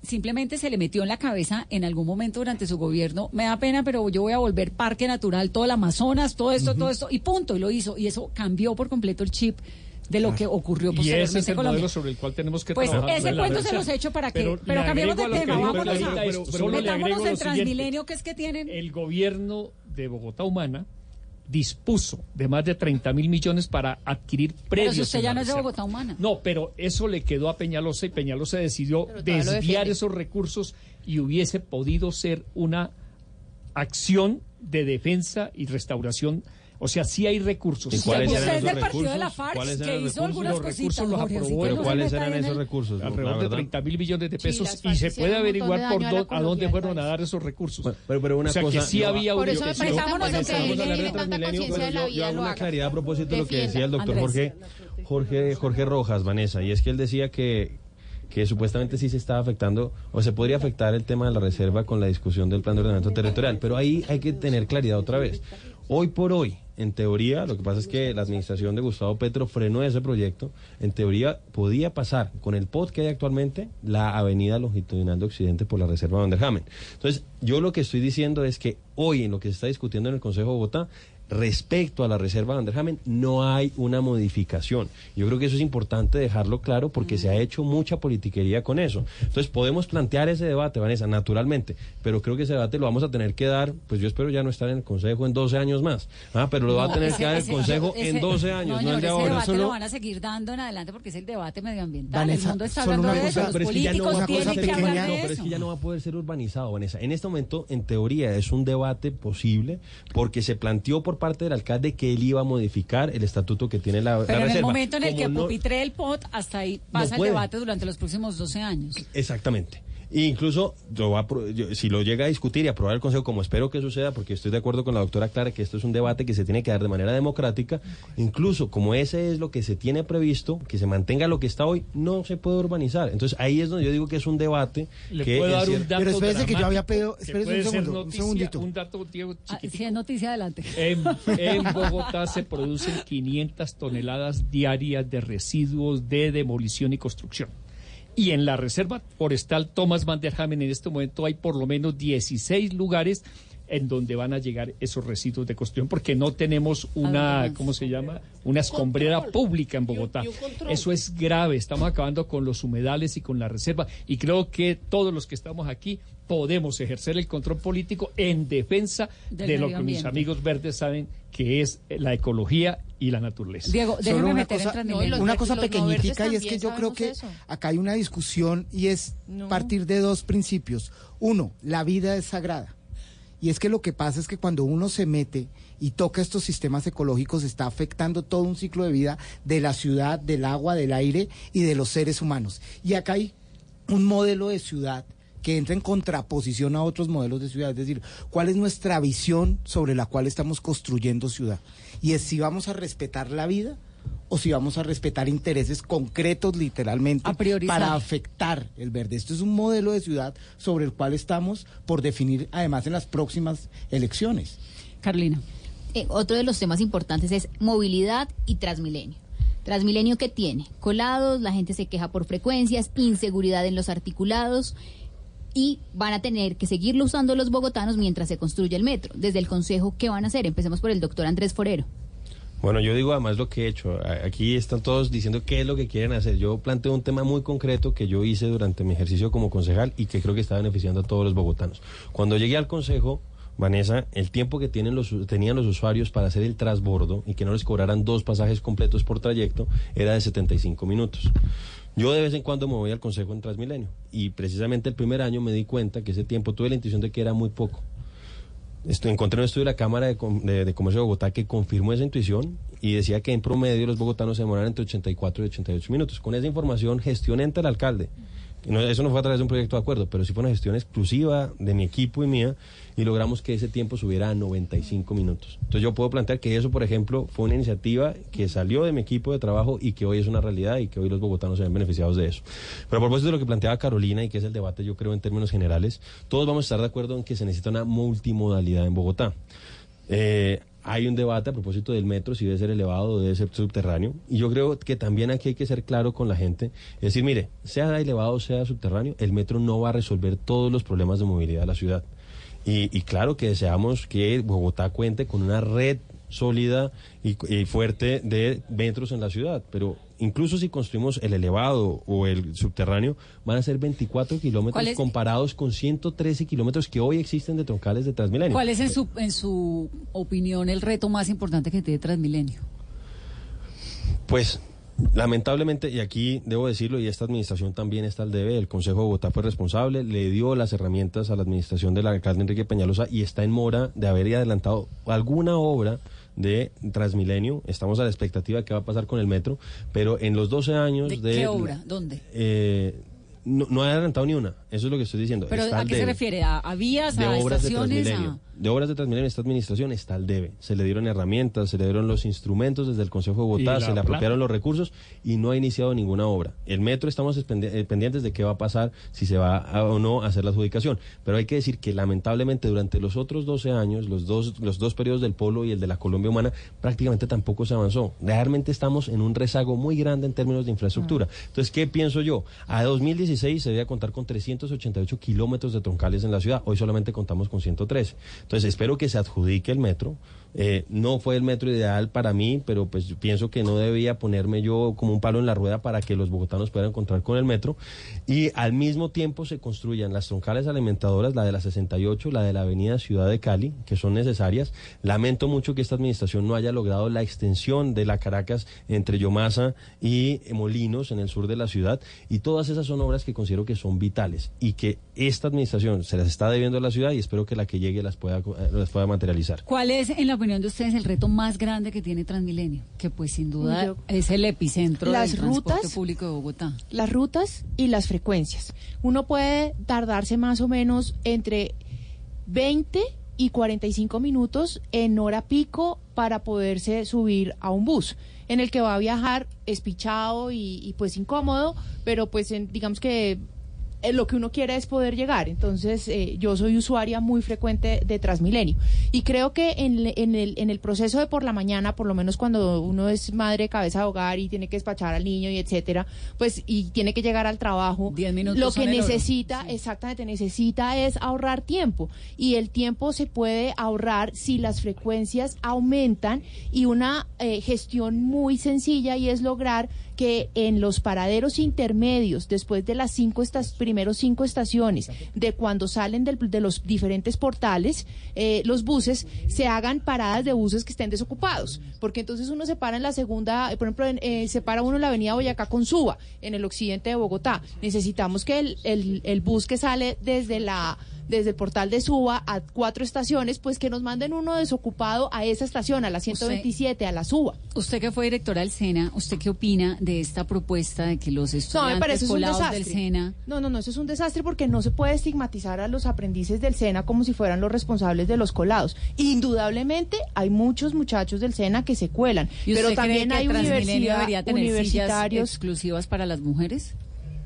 simplemente se le metió en la cabeza en algún momento durante su gobierno, me da pena, pero yo voy a volver parque natural, todo el Amazonas, todo esto, todo esto, y punto, y lo hizo, y eso cambió por completo el chip de lo que ocurrió Y ese es en el Colombia. modelo sobre el cual tenemos que Pues trabajar. ese de la cuento se los he hecho para que, pero, le cambiemos de que tema, vámonos a, pero solo metámonos en. Transmilenio, que es que tienen... El gobierno de Bogotá Humana dispuso de más de 30 mil millones para adquirir Pero predios. si usted ya no es de. Bogotá Humana. No, pero eso le quedó a Peñalosa y Peñalosa decidió desviar esos recursos y hubiese podido ser una acción de defensa y restauración. O sea, sí hay recursos. ¿Y Sí cuáles eran esos del partido de la recursos? FARC, ¿Cuáles que eran los hizo recursos? algunas Los cositas, recursos los aprobó Pero no ¿cuáles eran esos el- recursos? alrededor de verdad. 30 mil millones de Sí, pesos las y se puede averiguar por a dónde fueron a país. dar esos recursos. Bueno, pero, pero una o sea, cosa, que sí yo- había Por eso me que tanta conciencia de la yo- yo vida hago una claridad a propósito de lo que decía el doctor. Jorge, Jorge, Jorge Rojas, Vanessa, y es que él decía que, que supuestamente sí se estaba afectando, o se podría afectar el tema de la reserva con la discusión del plan de ordenamiento territorial, pero ahí hay que tener claridad otra vez. Hoy por hoy, en teoría, lo que pasa es que la administración de Gustavo Petro frenó ese proyecto, en teoría podía pasar con el POT que hay actualmente la avenida longitudinal de Occidente por la reserva Van der Hamen. Entonces, yo lo que estoy diciendo es que hoy en lo que se está discutiendo en el Consejo de Bogotá, respecto a la reserva Van der Hamen, no hay una modificación. Yo creo que eso es importante dejarlo claro porque se ha hecho mucha politiquería con eso. Entonces podemos plantear ese debate, Vanessa, naturalmente, pero creo que ese debate lo vamos a tener que dar, pues yo espero ya no estar en el Consejo en 12 años más, ah, pero lo va a tener ese- que dar el ese- Consejo ese- en 12 años, no, el de ese ahora. debate Solo- lo van a seguir dando en adelante porque es el debate medioambiental. Vanessa, el mundo está hablando de eso. cosa- Los pero es que ya no políticos tienen que hablar no, de pero es eso. que ya no va a poder ser urbanizado, Vanessa. En este momento, en teoría, es un debate posible porque se planteó por parte del alcalde que él iba a modificar el estatuto que tiene la, la Pero en el momento en el Como que no- pupitre el POT, hasta ahí pasa el debate durante los próximos 12 años. Exactamente. E incluso yo va a pro- yo- si lo llega a discutir y aprobar el Consejo, como espero que suceda, porque estoy de acuerdo con la doctora Clara que esto es un debate que se tiene que dar de manera democrática, incluso como ese es lo que se tiene previsto, que se mantenga lo que está hoy, no se puede urbanizar. Entonces ahí es donde yo digo que es un debate Le que puedo dar un dato Pero espérese que yo había pedido- espérese un segundito. Un dato, Diego, Ah, si es noticia, adelante. En, en Bogotá se producen 500 toneladas diarias de residuos de demolición y construcción. Y en la Reserva Forestal Thomas Van der Hamen en este momento hay por lo menos 16 lugares en donde van a llegar esos residuos de construcción porque no tenemos una, ¿cómo se llama? Una escombrera pública en Bogotá. Eso es grave, estamos acabando con los humedales y con la reserva. Y creo que todos los que estamos aquí podemos ejercer el control político en defensa Del de lo que mis amigos verdes saben que es la ecología y la naturaleza. Diego, Solo déjeme una meter cosa, en Transmilenio. una cosa los no pequeñitica y es que yo creo que eso. acá hay una discusión y es No. partir de dos principios. Uno, la vida es sagrada. Y es que lo que pasa es que cuando uno se mete y toca estos sistemas ecológicos está afectando todo un ciclo de vida de la ciudad, del agua, del aire y de los seres humanos. Y acá hay un modelo de ciudad que entra en contraposición a otros modelos de ciudad, es decir, cuál es nuestra visión sobre la cual estamos construyendo ciudad. Y es si vamos a respetar la vida o si vamos a respetar intereses concretos literalmente para afectar el verde. Esto es un modelo de ciudad sobre el cual estamos por definir además en las próximas elecciones. Carolina. Eh, otro de los temas importantes es movilidad y Transmilenio. Transmilenio que tiene colados, la gente se queja por frecuencias, inseguridad en los articulados y van a tener que seguirlo usando los bogotanos mientras se construye el metro. Desde el Consejo, ¿qué van a hacer? Empecemos por el doctor Andrés Forero. Bueno, yo digo además lo que he hecho. Aquí están todos diciendo qué es lo que quieren hacer. Yo planteo un tema muy concreto que yo hice durante mi ejercicio como concejal y que creo que está beneficiando a todos los bogotanos. Cuando llegué al consejo, Vanessa, el tiempo que tienen los, tenían los usuarios para hacer el transbordo y que no les cobraran dos pasajes completos por trayecto era de 75 minutos. Yo de vez en cuando me voy al consejo en Transmilenio y precisamente el primer año me di cuenta que ese tiempo tuve la intuición de que era muy poco. Esto, encontré un estudio de la Cámara de, Com- de- Comercio de Bogotá que confirmó esa intuición y decía que en promedio los bogotanos se demoran entre 84 y 88 minutos. Con esa información gestioné ante el alcalde. Eso no fue a través de un proyecto de acuerdo, pero sí fue una gestión exclusiva de mi equipo y mía y logramos que ese tiempo subiera a 95 minutos. Entonces yo puedo plantear que eso, por ejemplo, fue una iniciativa que salió de mi equipo de trabajo y que hoy es una realidad y que hoy los bogotanos se ven beneficiados de eso. Pero a propósito de lo que planteaba Carolina y que es el debate, yo creo, en términos generales, todos vamos a estar de acuerdo en que se necesita una multimodalidad en Bogotá. Eh, hay un debate a propósito del metro, si debe ser elevado o debe ser subterráneo. Y yo creo que también aquí hay que ser claro con la gente. Es decir, mire, sea elevado o sea subterráneo, el metro no va a resolver todos los problemas de movilidad de la ciudad. Y, y claro que deseamos que Bogotá cuente con una red sólida y, y fuerte de metros en la ciudad, pero incluso si construimos el elevado o el subterráneo, van a ser 24 kilómetros comparados con 113 kilómetros que hoy existen de troncales de Transmilenio. ¿Cuál es en su, en su opinión el reto más importante que tiene Transmilenio? Pues lamentablemente, y aquí debo decirlo, y esta administración también está al debe, el Consejo de Bogotá fue responsable, le dio las herramientas a la administración del alcalde Enrique Peñalosa y está en mora de haber adelantado alguna obra de Transmilenio. Estamos a la expectativa de qué va a pasar con el metro, pero en los 12 años ¿De de... qué obra? ¿Dónde? Eh, no, no ha adelantado ni una, eso es lo que estoy diciendo. ¿Pero Está a qué se refiere? ¿A, a vías, de a obras de estaciones? Transmilenio. a- De obras de Transmilenio, esta administración está al debe. Se le dieron herramientas, se le dieron los instrumentos desde el Consejo de Bogotá, se le plata. apropiaron los recursos y no ha iniciado ninguna obra. El metro estamos eh, pendientes de qué va a pasar, si se va a- o no a hacer la adjudicación. Pero hay que decir que lamentablemente durante los otros 12 años, los dos, los dos periodos del Polo y el de la Colombia Humana, prácticamente tampoco se avanzó. Realmente estamos en un rezago muy grande en términos de infraestructura. Entonces, ¿qué pienso yo? A 2016 se debía contar con 388 kilómetros de troncales en la ciudad. Hoy solamente contamos con 113. Entonces, espero que se adjudique el metro. Eh, no fue el metro ideal para mí, pero pues pienso que no debía ponerme yo como un palo en la rueda para que los bogotanos puedan encontrar con el metro. Y al mismo tiempo se construyan las troncales alimentadoras, la de la 68, la de la avenida Ciudad de Cali, que son necesarias. Lamento mucho que esta administración no haya logrado la extensión de la Caracas entre Yomasa y Molinos en el sur de la ciudad. Y todas esas son obras que considero que son vitales y que esta administración se las está debiendo a la ciudad y espero que la que llegue las pueda, eh, las pueda materializar. ¿Cuál es, opinión de ustedes, el reto más grande que tiene Transmilenio? Que pues sin duda Yo- es el epicentro Las del transporte rutas- público de Bogotá. las rutas y las frecuencias. Uno puede tardarse más o menos entre 20 y 45 minutos en hora pico para poderse subir a un bus en el que va a viajar espichado y, y, pues incómodo, pero pues en- digamos que eh, lo que uno quiere es poder llegar. Entonces, eh, yo soy usuaria muy frecuente de Transmilenio. Y creo que en, el, en el proceso de por la mañana, por lo menos cuando uno es madre, cabeza de hogar y tiene que despachar al niño y etcétera, pues, y tiene que llegar al trabajo, minutos lo que necesita, exactamente, necesita es ahorrar tiempo. Y el tiempo se puede ahorrar si las frecuencias aumentan y una eh, gestión muy sencilla y es lograr que en los paraderos intermedios, después de las cinco estas primeros cinco estaciones, de cuando salen del- de los diferentes portales, eh, los buses, se hagan paradas de buses que estén desocupados. Porque entonces uno se para en la segunda, eh, por ejemplo, en- eh, se para uno en la avenida Boyacá con Suba, en el occidente de Bogotá. Necesitamos que el, el- el bus que sale desde la desde el portal de Suba a cuatro estaciones, pues que nos manden uno desocupado a esa estación, a la 127, a la Suba. Usted que fue directora del SENA, ¿usted qué opina de esta propuesta de que los No, estudiantes es un colados del SENA No, no, no, eso es un desastre porque no se puede estigmatizar a los aprendices del SENA como si fueran los responsables de los colados. Indudablemente hay muchos muchachos del SENA que se cuelan, ¿Y pero también hay universidad- tener universitarios. exclusivas para las mujeres?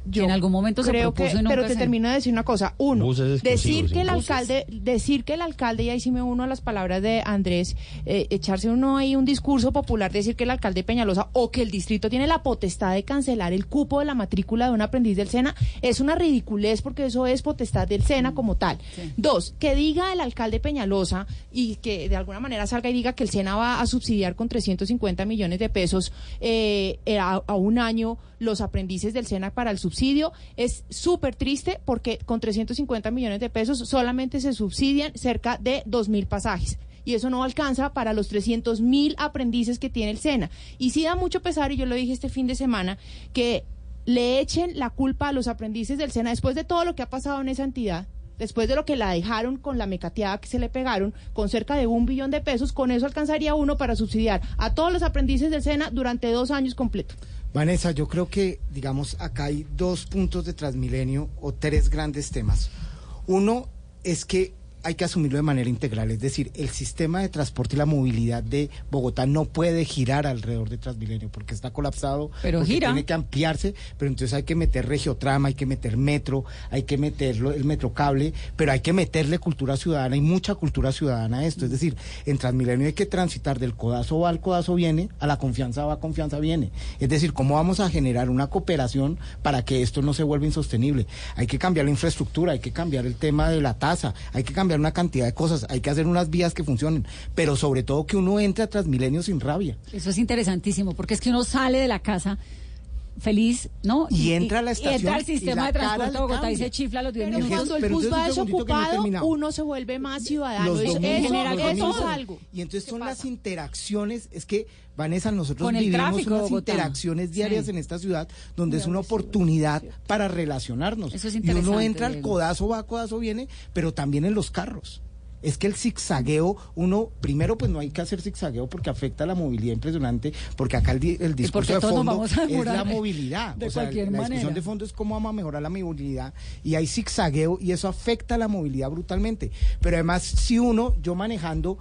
Yo en algún momento se creo propuso que, y nunca pero te se- termino de decir una cosa. Uno, decir que el alcalde, decir que el alcalde, y ahí sí me uno a las palabras de Andrés, eh, echarse uno ahí un discurso popular, decir que el alcalde de Peñalosa o que el distrito tiene la potestad de cancelar el cupo de la matrícula de un aprendiz del SENA, es una ridiculez porque eso es potestad del SENA como tal. Dos, que diga el alcalde Peñalosa y que de alguna manera salga y diga que el SENA va a subsidiar con 350 millones de pesos eh, eh, a, a un año los aprendices del SENA para el subsidio. Es súper triste porque con 350 millones de pesos solamente se subsidian cerca de 2 mil pasajes. Y eso no alcanza para los 300 mil aprendices que tiene el SENA. Y sí da mucho pesar, y yo lo dije este fin de semana, que le echen la culpa a los aprendices del SENA después de todo lo que ha pasado en esa entidad, después de lo que la dejaron con la mecateada que se le pegaron, con cerca de un billón de pesos, con eso alcanzaría uno para subsidiar a todos los aprendices del SENA durante dos años completos. Vanessa, yo creo que, digamos, acá hay dos puntos de Transmilenio o tres grandes temas. Uno es que hay que asumirlo de manera integral, es decir, el sistema de transporte y la movilidad de Bogotá no puede girar alrededor de Transmilenio porque está colapsado, Pero porque gira. tiene que ampliarse, pero entonces hay que meter regiotrama, hay que meter metro, hay que meterlo el metrocable, pero hay que meterle cultura ciudadana y mucha cultura ciudadana a esto, es decir, en Transmilenio hay que transitar del codazo va al codazo viene, a la confianza va, confianza viene. Es decir, cómo vamos a generar una cooperación para que esto no se vuelva insostenible. Hay que cambiar la infraestructura, hay que cambiar el tema de la tasa, hay que cambiar una cantidad de cosas, hay que hacer unas vías que funcionen, pero sobre todo que uno entre a Transmilenio sin rabia. Eso es interesantísimo, porque es que uno sale de la casa feliz, ¿no? Y entra a la y entra estación al y sistema la de transporte de Bogotá y se chifla los 10 Pero minutos. cuando el bus va no desocupado, uno se vuelve más ciudadano. Los Eso, domingos, eso- los eso domingos. es algo. Y entonces son las interacciones, es que Vanessa, nosotros Con vivimos tráfico de unas Bogotá. interacciones diarias Sí. en esta ciudad donde es una oportunidad para relacionarnos. Eso es y uno interesante, entra al codazo va, codazo viene, pero también en los carros. Es que el zigzagueo, uno, primero pues no hay que hacer zigzagueo porque afecta la movilidad impresionante, porque acá el, di- el discurso de fondo es la movilidad. de o sea, cualquier la discusión de fondo es cómo vamos a mejorar la movilidad y hay zigzagueo y eso afecta la movilidad brutalmente. Pero además, si uno, yo manejando,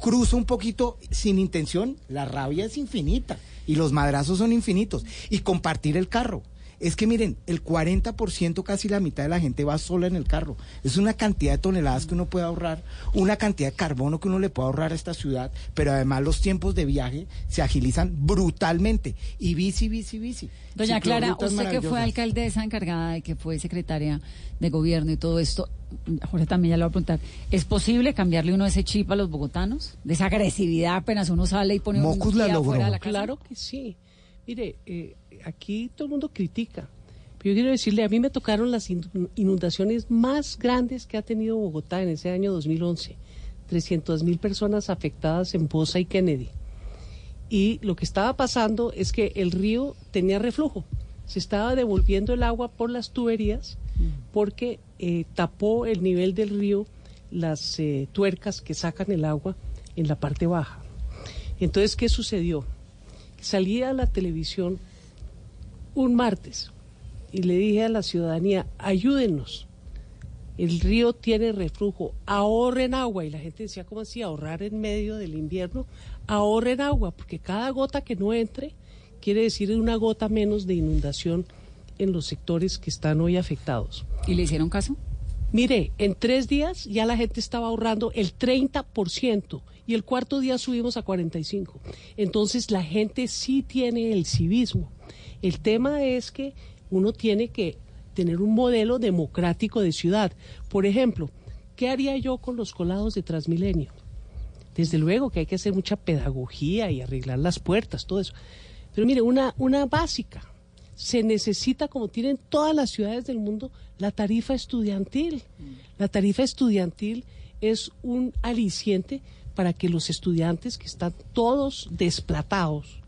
cruzo un poquito sin intención, la rabia es infinita y los madrazos son infinitos. Y compartir el carro. Es que miren, el 40%, casi la mitad de la gente va sola en el carro. Es una cantidad de toneladas que uno puede ahorrar, una cantidad de carbono que uno le puede ahorrar a esta ciudad, pero además los tiempos de viaje se agilizan brutalmente. Y bici, bici, bici. Doña Clara, usted que fue alcaldesa encargada de que fue secretaria de gobierno y todo esto, Jorge también ya le voy a preguntar, ¿es posible cambiarle uno ese chip a los bogotanos? De esa agresividad apenas uno sale y pone Mocus un la logró. afuera de la casa? Claro que sí. Mire, eh, aquí todo el mundo critica. Pero yo quiero decirle, a mí me tocaron las in- inundaciones más grandes que ha tenido Bogotá en ese año 2011. 300 mil personas afectadas en Bosa y Kennedy. Y lo que estaba pasando es que el río tenía reflujo. Se estaba devolviendo el agua por las tuberías porque eh, tapó el nivel del río las eh, tuercas que sacan el agua en la parte baja. Entonces, ¿qué sucedió? Salí a la televisión un martes y le dije a la ciudadanía, ayúdenos. El río tiene reflujo, ahorren agua. Y la gente decía, ¿cómo así? Ahorrar en medio del invierno. Ahorren agua, porque cada gota que no entre quiere decir una gota menos de inundación en los sectores que están hoy afectados. ¿Y le hicieron caso? Mire, en tres días ya la gente estaba ahorrando el 30% y el cuarto día subimos a 45%. Entonces la gente sí tiene el civismo. El tema es que uno tiene que tener un modelo democrático de ciudad. Por ejemplo, ¿qué haría yo con los colados de Transmilenio? Desde luego que hay que hacer mucha pedagogía y arreglar las puertas, todo eso. Pero mire, una, una básica. Se necesita, como tienen todas las ciudades del mundo, la tarifa estudiantil. La tarifa estudiantil es un aliciente para que los estudiantes que están todos desplatados,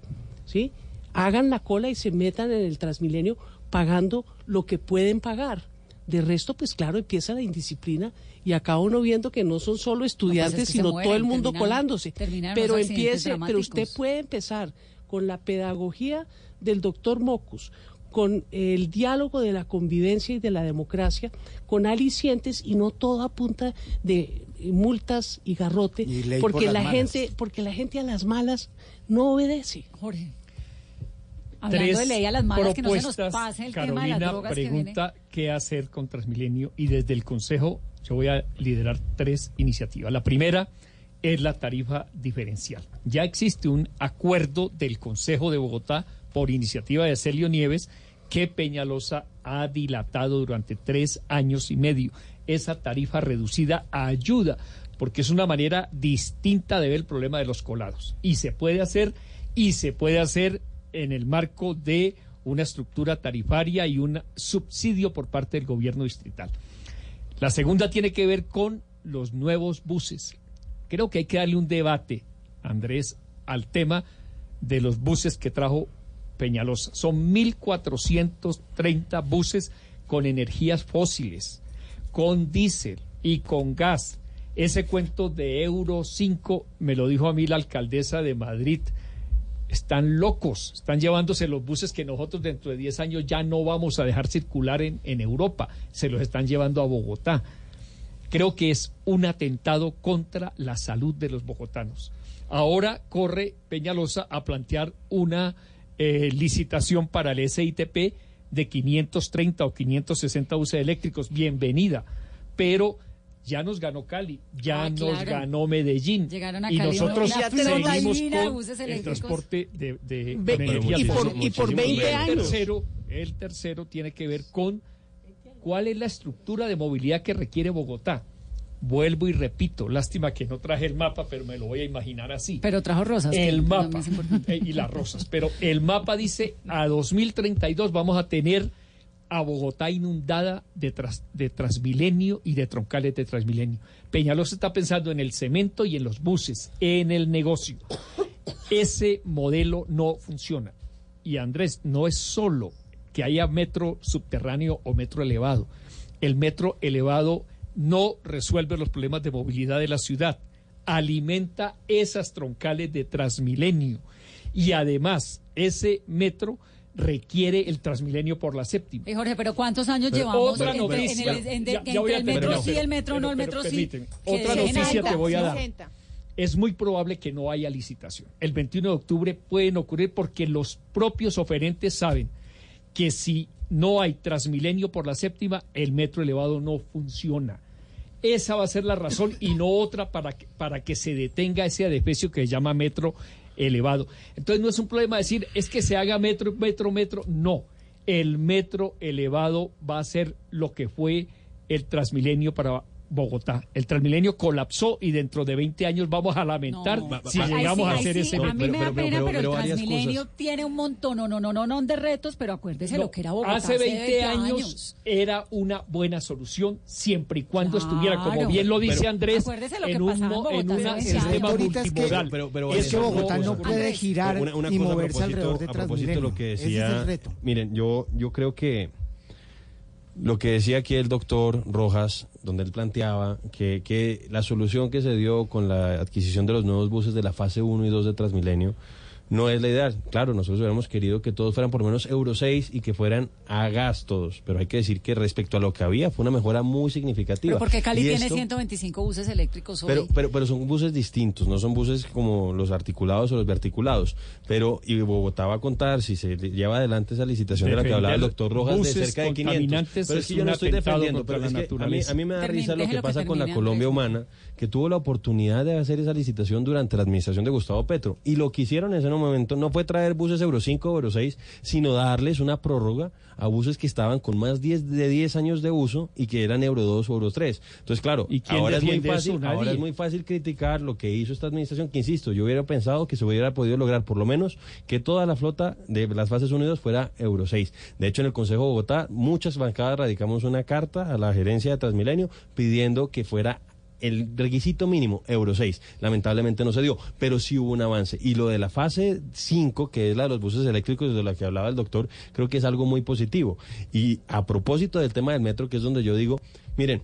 ¿sí? Hagan la cola y se metan en el Transmilenio pagando lo que pueden pagar. De resto, pues claro, empieza la indisciplina y acaba uno viendo que no son solo estudiantes, pues es que se sino mueren, todo el mundo colándose. Pero empiece, pero usted puede empezar con la pedagogía del doctor Mocus, con el diálogo de la convivencia y de la democracia, con alicientes y no todo a punta de multas y garrote, Y ley por porque la malas. gente, porque la gente a las malas no obedece. Jorge. Hablando de ley a las malas, que no se nos pase el tema de Carolina las drogas que pregunta qué hacer con Transmilenio y desde el Consejo yo voy a liderar tres iniciativas. La primera es la tarifa diferencial. Ya existe un acuerdo del Consejo de Bogotá por iniciativa de Celio Nieves que Peñalosa ha dilatado durante tres años y medio. Esa tarifa reducida ayuda porque es una manera distinta de ver el problema de los colados. Y se puede hacer, y se puede hacer en el marco de una estructura tarifaria y un subsidio por parte del gobierno distrital. La segunda tiene que ver con los nuevos buses. Creo que hay que darle un debate, Andrés, al tema de los buses que trajo Peñalosa. Son 1.430 buses con energías fósiles, con diésel y con gas. Ese cuento de Euro 5 me lo dijo a mí la alcaldesa de Madrid. Están locos, están llevándose los buses que nosotros dentro de 10 años ya no vamos a dejar circular en, en Europa, se los están llevando a Bogotá. Creo que es un atentado contra la salud de los bogotanos. Ahora corre Peñalosa a plantear una eh, licitación para el SITP de 530 o 560 buses eléctricos. Bienvenida. Pero ya nos ganó Cali, ya Ah, nos ganó Medellín. Llegaron a y Cali, nosotros ya tenemos la seguimos con buses el transporte de, de Ve- energía y por- y por 20 el años. Tercero, el tercero tiene que ver con cuál es la estructura de movilidad que requiere Bogotá. Vuelvo y repito, lástima que no traje el mapa, pero me lo voy a imaginar así. Pero trajo rosas. El mapa eh, y las rosas, pero el mapa dice a 2032 vamos a tener a Bogotá inundada de, tras- de Transmilenio y de troncales de Transmilenio. Peñalosa está pensando en el cemento y en los buses, en el negocio. Ese modelo no funciona. Y Andrés, no es solo que haya metro subterráneo o metro elevado. El metro elevado no resuelve los problemas de movilidad de la ciudad, alimenta esas troncales de Transmilenio. Y además, ese metro requiere el Transmilenio por la séptima. Eh, Jorge, pero ¿cuántos años Pero llevamos otra entre, en noticia. el, en de- Ya- ya voy entre a el metro terminar, sí, pero- el metro no, el metro pero sí? Otra noticia que voy a dar. 60. Es muy probable que no haya licitación. El 21 de octubre pueden ocurrir porque los propios oferentes saben que si no hay Transmilenio por la séptima, el metro elevado no funciona. Esa va a ser la razón y no otra para que, para que se detenga ese adefesio que se llama metro elevado. Entonces no es un problema decir es que se haga metro, metro, metro. No, el metro elevado va a ser lo que fue el Transmilenio para Bogotá. El Transmilenio colapsó y dentro de 20 años vamos a lamentar No. si llegamos sí, a hacer sí, ese A metro. mí me da pena, pero, el varias Transmilenio cosas. tiene un montón, no, no, no, no, no de retos, pero acuérdese No, lo que era Bogotá hace 20, años, era una buena solución siempre y cuando estuviera, como Claro. bien lo dice Pero- Andrés, Acuérdese lo en que un, en Bogotá en hace un 20 sistema años. Multimodal. Pero- pero Es que Eso Bogotá no puede girar Una- una y a moverse alrededor de a Transmilenio. lo que es decía, el reto. miren, yo, yo creo que lo que decía aquí el doctor Rojas, donde él planteaba que, que la solución que se dio con la adquisición de los nuevos buses de la fase 1 y 2 de Transmilenio no es la ideal. Claro, nosotros hubiéramos querido que todos fueran por lo menos Euro 6 y que fueran a gas todos, pero hay que decir que respecto a lo que había fue una mejora muy significativa. Pero porque Cali Y tiene esto- 125 buses eléctricos hoy. pero, pero, pero son buses distintos, no son buses como los articulados o los verticulados. Pero, y Bogotá va a contar, si se lleva adelante esa licitación de la que hablaba el doctor Rojas, de cerca de 500. contaminantes Pero es es que yo no estoy defendiendo, pero la es que a mí, a mí me da risa lo que pasa con la Colombia humana, que tuvo la oportunidad de hacer esa licitación durante la administración de Gustavo Petro. Y lo que hicieron en ese momento no fue traer buses Euro 5 o Euro 6, sino darles una prórroga a buses que estaban con más 10 de 10 años de uso y que eran Euro 2 o Euro 3. Entonces, claro, ¿Y ahora es muy fácil, ahora es muy fácil criticar lo que hizo esta administración, que insisto, yo hubiera pensado que se hubiera podido lograr por lo menos que toda la flota de las fases 1 y 2 fuera Euro 6. De hecho, en el Consejo de Bogotá, muchas bancadas radicamos una carta a la gerencia de Transmilenio pidiendo que fuera el requisito mínimo, Euro 6. Lamentablemente no se dio, pero sí hubo un avance. Y lo de la fase 5, que es la de los buses eléctricos de la que hablaba el doctor, creo que es algo muy positivo. Y a propósito del tema del metro, que es donde yo digo, miren,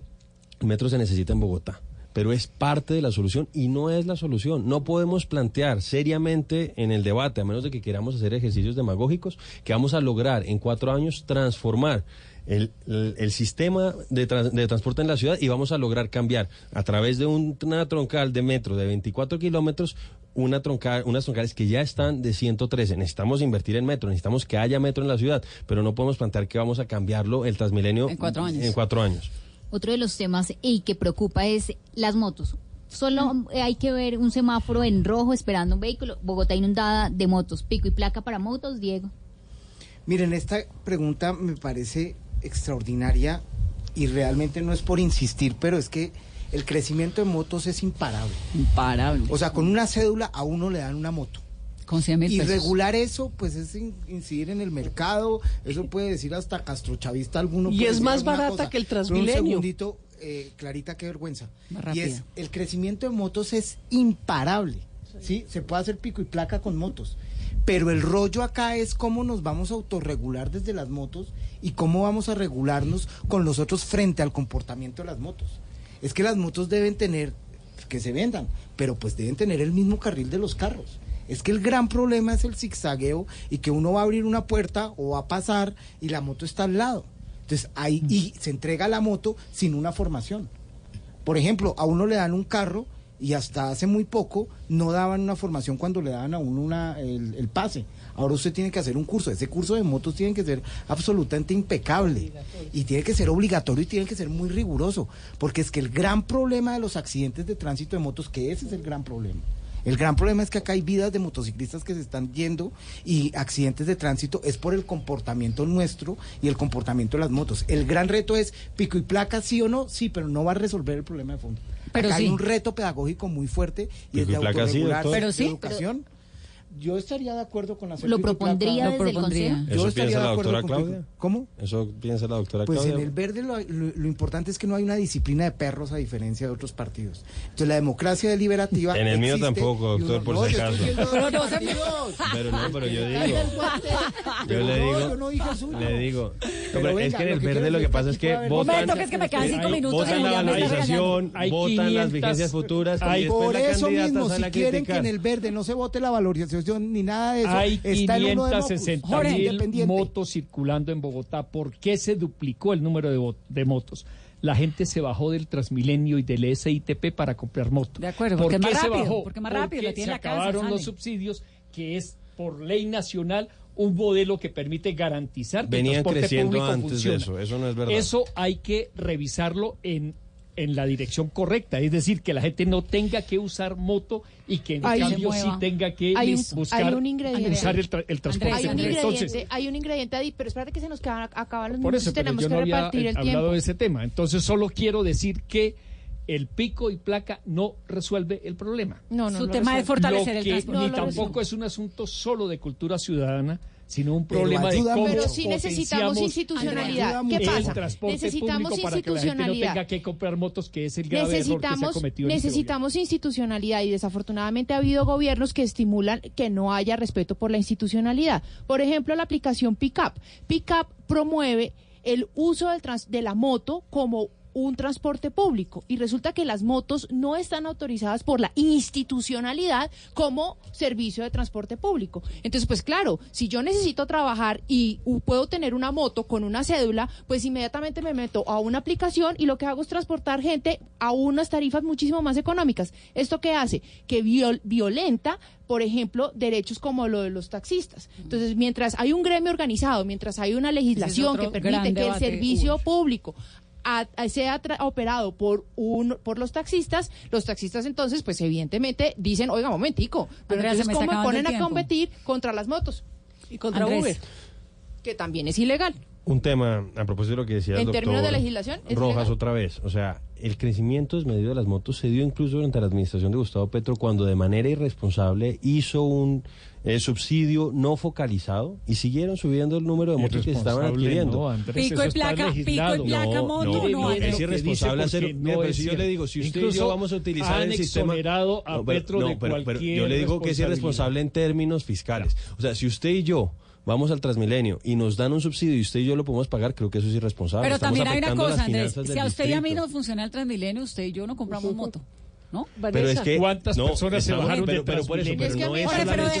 el metro se necesita en Bogotá pero es parte de la solución y no es la solución. No podemos plantear seriamente en el debate, a menos de que queramos hacer ejercicios demagógicos, que vamos a lograr en cuatro años transformar el, el- el sistema de, trans- de transporte en la ciudad y vamos a lograr cambiar a través de un- una troncal de metro de 24 kilómetros una troncal, unas troncales que ya están de 113. Necesitamos invertir en metro, necesitamos que haya metro en la ciudad, pero no podemos plantear que vamos a cambiarlo el Transmilenio En cuatro años. En cuatro años. Otro de los temas y que preocupa es las motos. Solo eh, hay que ver un semáforo en rojo esperando un vehículo. Bogotá inundada de motos. Pico y placa para motos, Diego. Miren, esta pregunta me parece extraordinaria y realmente no es por insistir, pero es que el crecimiento de motos es imparable. Imparable. O sea, con una cédula a uno le dan una moto. Con 100 mil Y pesos. regular eso, pues es in- incidir en el mercado, eso puede decir hasta castrochavista alguno. Y puede es más barata cosa. que el Pero Transmilenio. Un segundito, eh, Clarita, qué vergüenza. Más y es, el crecimiento de motos es imparable, ¿sí? Se puede hacer pico y placa con motos. Pero el rollo acá es cómo nos vamos a autorregular desde las motos y cómo vamos a regularnos con los otros frente al comportamiento de las motos. Es que las motos deben tener, que se vendan, pero pues deben tener el mismo carril de los carros. Es que el gran problema es el zigzagueo y que uno va a abrir una puerta o va a pasar y la moto está al lado. Entonces ahí y se entrega la moto sin una formación. Por ejemplo, a uno le dan un carro y hasta hace muy poco no daban una formación cuando le daban a uno una, el, el pase. Ahora usted tiene que hacer un curso. Ese curso de motos tiene que ser absolutamente impecable y tiene que ser obligatorio y tiene que ser muy riguroso. Porque es que el gran problema de los accidentes de tránsito de motos, que ese es el gran problema. El gran problema es que acá hay vidas de motociclistas que se están yendo y accidentes de tránsito es por el comportamiento nuestro y el comportamiento de las motos. El gran reto es pico y placa, sí o no, sí, pero no va a resolver el problema de fondo. Pero acá hay sí. un reto pedagógico muy fuerte y es Pico y de sí, de sí, educación. Yo estaría de acuerdo con hacer ¿Lo propondría Lo desde el propondría. Consejo? Yo ¿Eso estaría piensa de la acuerdo doctora Claudia? ¿Cómo? Eso piensa la doctora Pues Claudia. en el verde lo, lo- lo importante es que no hay una disciplina de perros a diferencia de otros partidos. Entonces la democracia deliberativa. (laughs) En el mío tampoco, doctor, uno- por no, si acaso. Pero no. Pero no, pero yo digo. Yo le no, digo. yo no dije. Le digo. Pero Hombre, es que en el que verde lo que pasa es que votan. Que es que me quedan cinco minutos. Votan y la valorización, votan las 500 vigencias futuras hay- y después Por eso mismo, si quieren que en el verde no se vote la valorización ni nada de eso, Hay está el uno de Mocus, 560 Jorge, mil motos circulando en Bogotá. ¿Por qué se duplicó el número de, de motos? La gente se bajó del Transmilenio y del SITP para comprar motos. De acuerdo, ¿Por porque qué más se rápido, bajó? porque más rápido, la Porque tiene se la casa, acabaron los sale. subsidios, que es por ley nacional un modelo que permite garantizar que Venían el transporte creciendo público antes de funciona. eso, eso no es verdad. Eso hay que revisarlo en, en la dirección correcta, es decir, que la gente no tenga que usar moto y que en Hay- cambio sí tenga que Hay un- lis- buscar hay un ingrediente. usar el, tra- el transporte Hay un Entonces, hay un ingrediente ahí, pero espérate que se nos quedan, acaban los por minutos eso, y pero tenemos yo que no había repartir el hablado tiempo. de ese tema. Entonces, solo quiero decir que el pico y placa no resuelve el problema. No, no, Su no tema es resuelve. fortalecer Lo el que transporte. ni No tampoco resuelve. es un asunto solo de cultura ciudadana, sino un Pero problema de cómo. Pero sí necesitamos institucionalidad. ¿Qué pasa? Necesitamos para que la gente no institucionalidad. tenga que comprar motos, que es el grave error que se ha Necesitamos, cometido este necesitamos institucionalidad y desafortunadamente ha habido gobiernos que estimulan que no haya respeto por la institucionalidad. Por ejemplo, la aplicación Pickup. Pickup promueve el uso del trans- de la moto como un transporte público y resulta que las motos no están autorizadas por la institucionalidad como servicio de transporte público. Entonces, pues claro, si yo necesito trabajar y puedo tener una moto con una cédula, pues inmediatamente me meto a una aplicación y lo que hago es transportar gente a unas tarifas muchísimo más económicas. ¿Esto qué hace? Que viol- violenta por ejemplo, derechos como lo de los taxistas. Entonces, mientras hay un gremio organizado, mientras hay una legislación que permite que el servicio público a- a- sea tra- operado por un por los taxistas, los taxistas entonces, pues evidentemente dicen, oiga, momentico, pero Andrea, entonces me cómo ponen a competir contra las motos y contra Andrés, Uber, que también es ilegal. Un tema, a propósito de lo que decía el En términos de doctor legislación, es Rojas legal. otra vez, o sea, el crecimiento desmedido de las motos se dio incluso durante la administración de Gustavo Petro cuando de manera irresponsable hizo un eh, subsidio no focalizado y siguieron subiendo el número de motos que se estaban adquiriendo. no, Andrés, Pico y placa, pico y placa, moto, no, no, no, es irresponsable hacer. no pero es si yo le digo, si usted y yo vamos a utilizar han el sistema. a No, pero- Petro no, de pero- pero cualquier yo le digo que es irresponsable en términos fiscales. O sea, si usted y yo vamos al Transmilenio y nos dan un subsidio y usted y yo lo podemos pagar, creo que eso es irresponsable. Pero Estamos también hay una cosa, Andrés. Si a usted y a mí nos funciona el Transmilenio, usted y yo no compramos moto. ¿No? Pero es que ¿Cuántas no, personas se bajaron pero, de pero por eso, pero Es que a no es solamente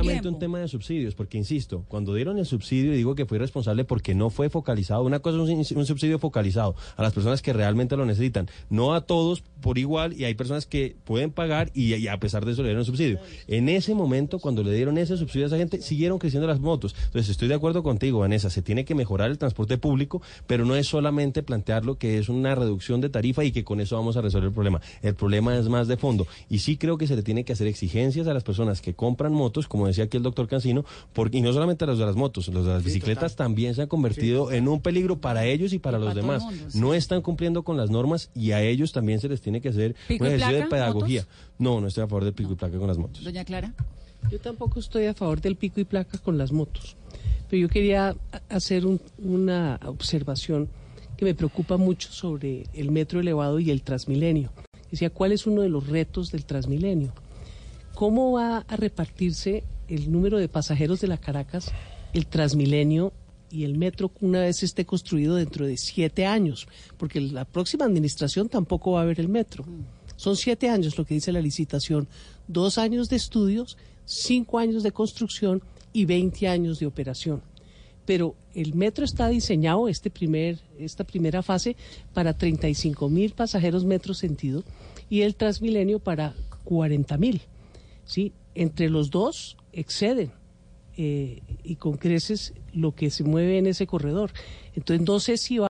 un déjalo tema- de subsidios, porque insisto, cuando dieron el subsidio, y digo que fue irresponsable porque no fue focalizado. Una cosa es un, un subsidio focalizado a las personas que realmente lo necesitan, no a todos por igual, y hay personas que pueden pagar y, y a pesar de eso le dieron el subsidio. En ese momento, cuando le dieron ese subsidio a esa gente, siguieron creciendo las motos. Entonces, estoy de acuerdo contigo, Vanessa, se tiene que mejorar el transporte público, pero no es solamente plantearlo que es una reducción de tarifa y que con eso vamos a resolver el problema. El problema es más de fondo. Y sí creo que se le tiene que hacer exigencias a las personas que compran motos, como decía aquí el doctor Cancino, porque, y no solamente a los de las motos, los de las bicicletas también se han convertido en un peligro para ellos y para los para demás. mundo, sí. No están cumpliendo con las normas y a ellos también se les tiene que hacer ¿Pico un ejercicio de pedagogía. No, no estoy a favor del pico y placa con las motos. Doña Clara. Yo tampoco estoy a favor del pico y placa con las motos, pero yo quería hacer un- una observación que me preocupa mucho sobre el metro elevado y el Transmilenio. Decía, ¿cuál es uno de los retos del Transmilenio? ¿Cómo va a repartirse el número de pasajeros de la Caracas, el Transmilenio y el metro una vez esté construido dentro de siete años? Porque la próxima administración tampoco va a haber el metro. Son siete años lo que dice la licitación, dos años de estudios, cinco años de construcción y 20 años de operación. Pero el metro está diseñado, este primer, esta primera fase, para 35 mil pasajeros metro sentido y el Transmilenio para 40 mil. ¿sí? Entre los dos exceden eh, y con creces lo que se mueve en ese corredor. Entonces no sé si va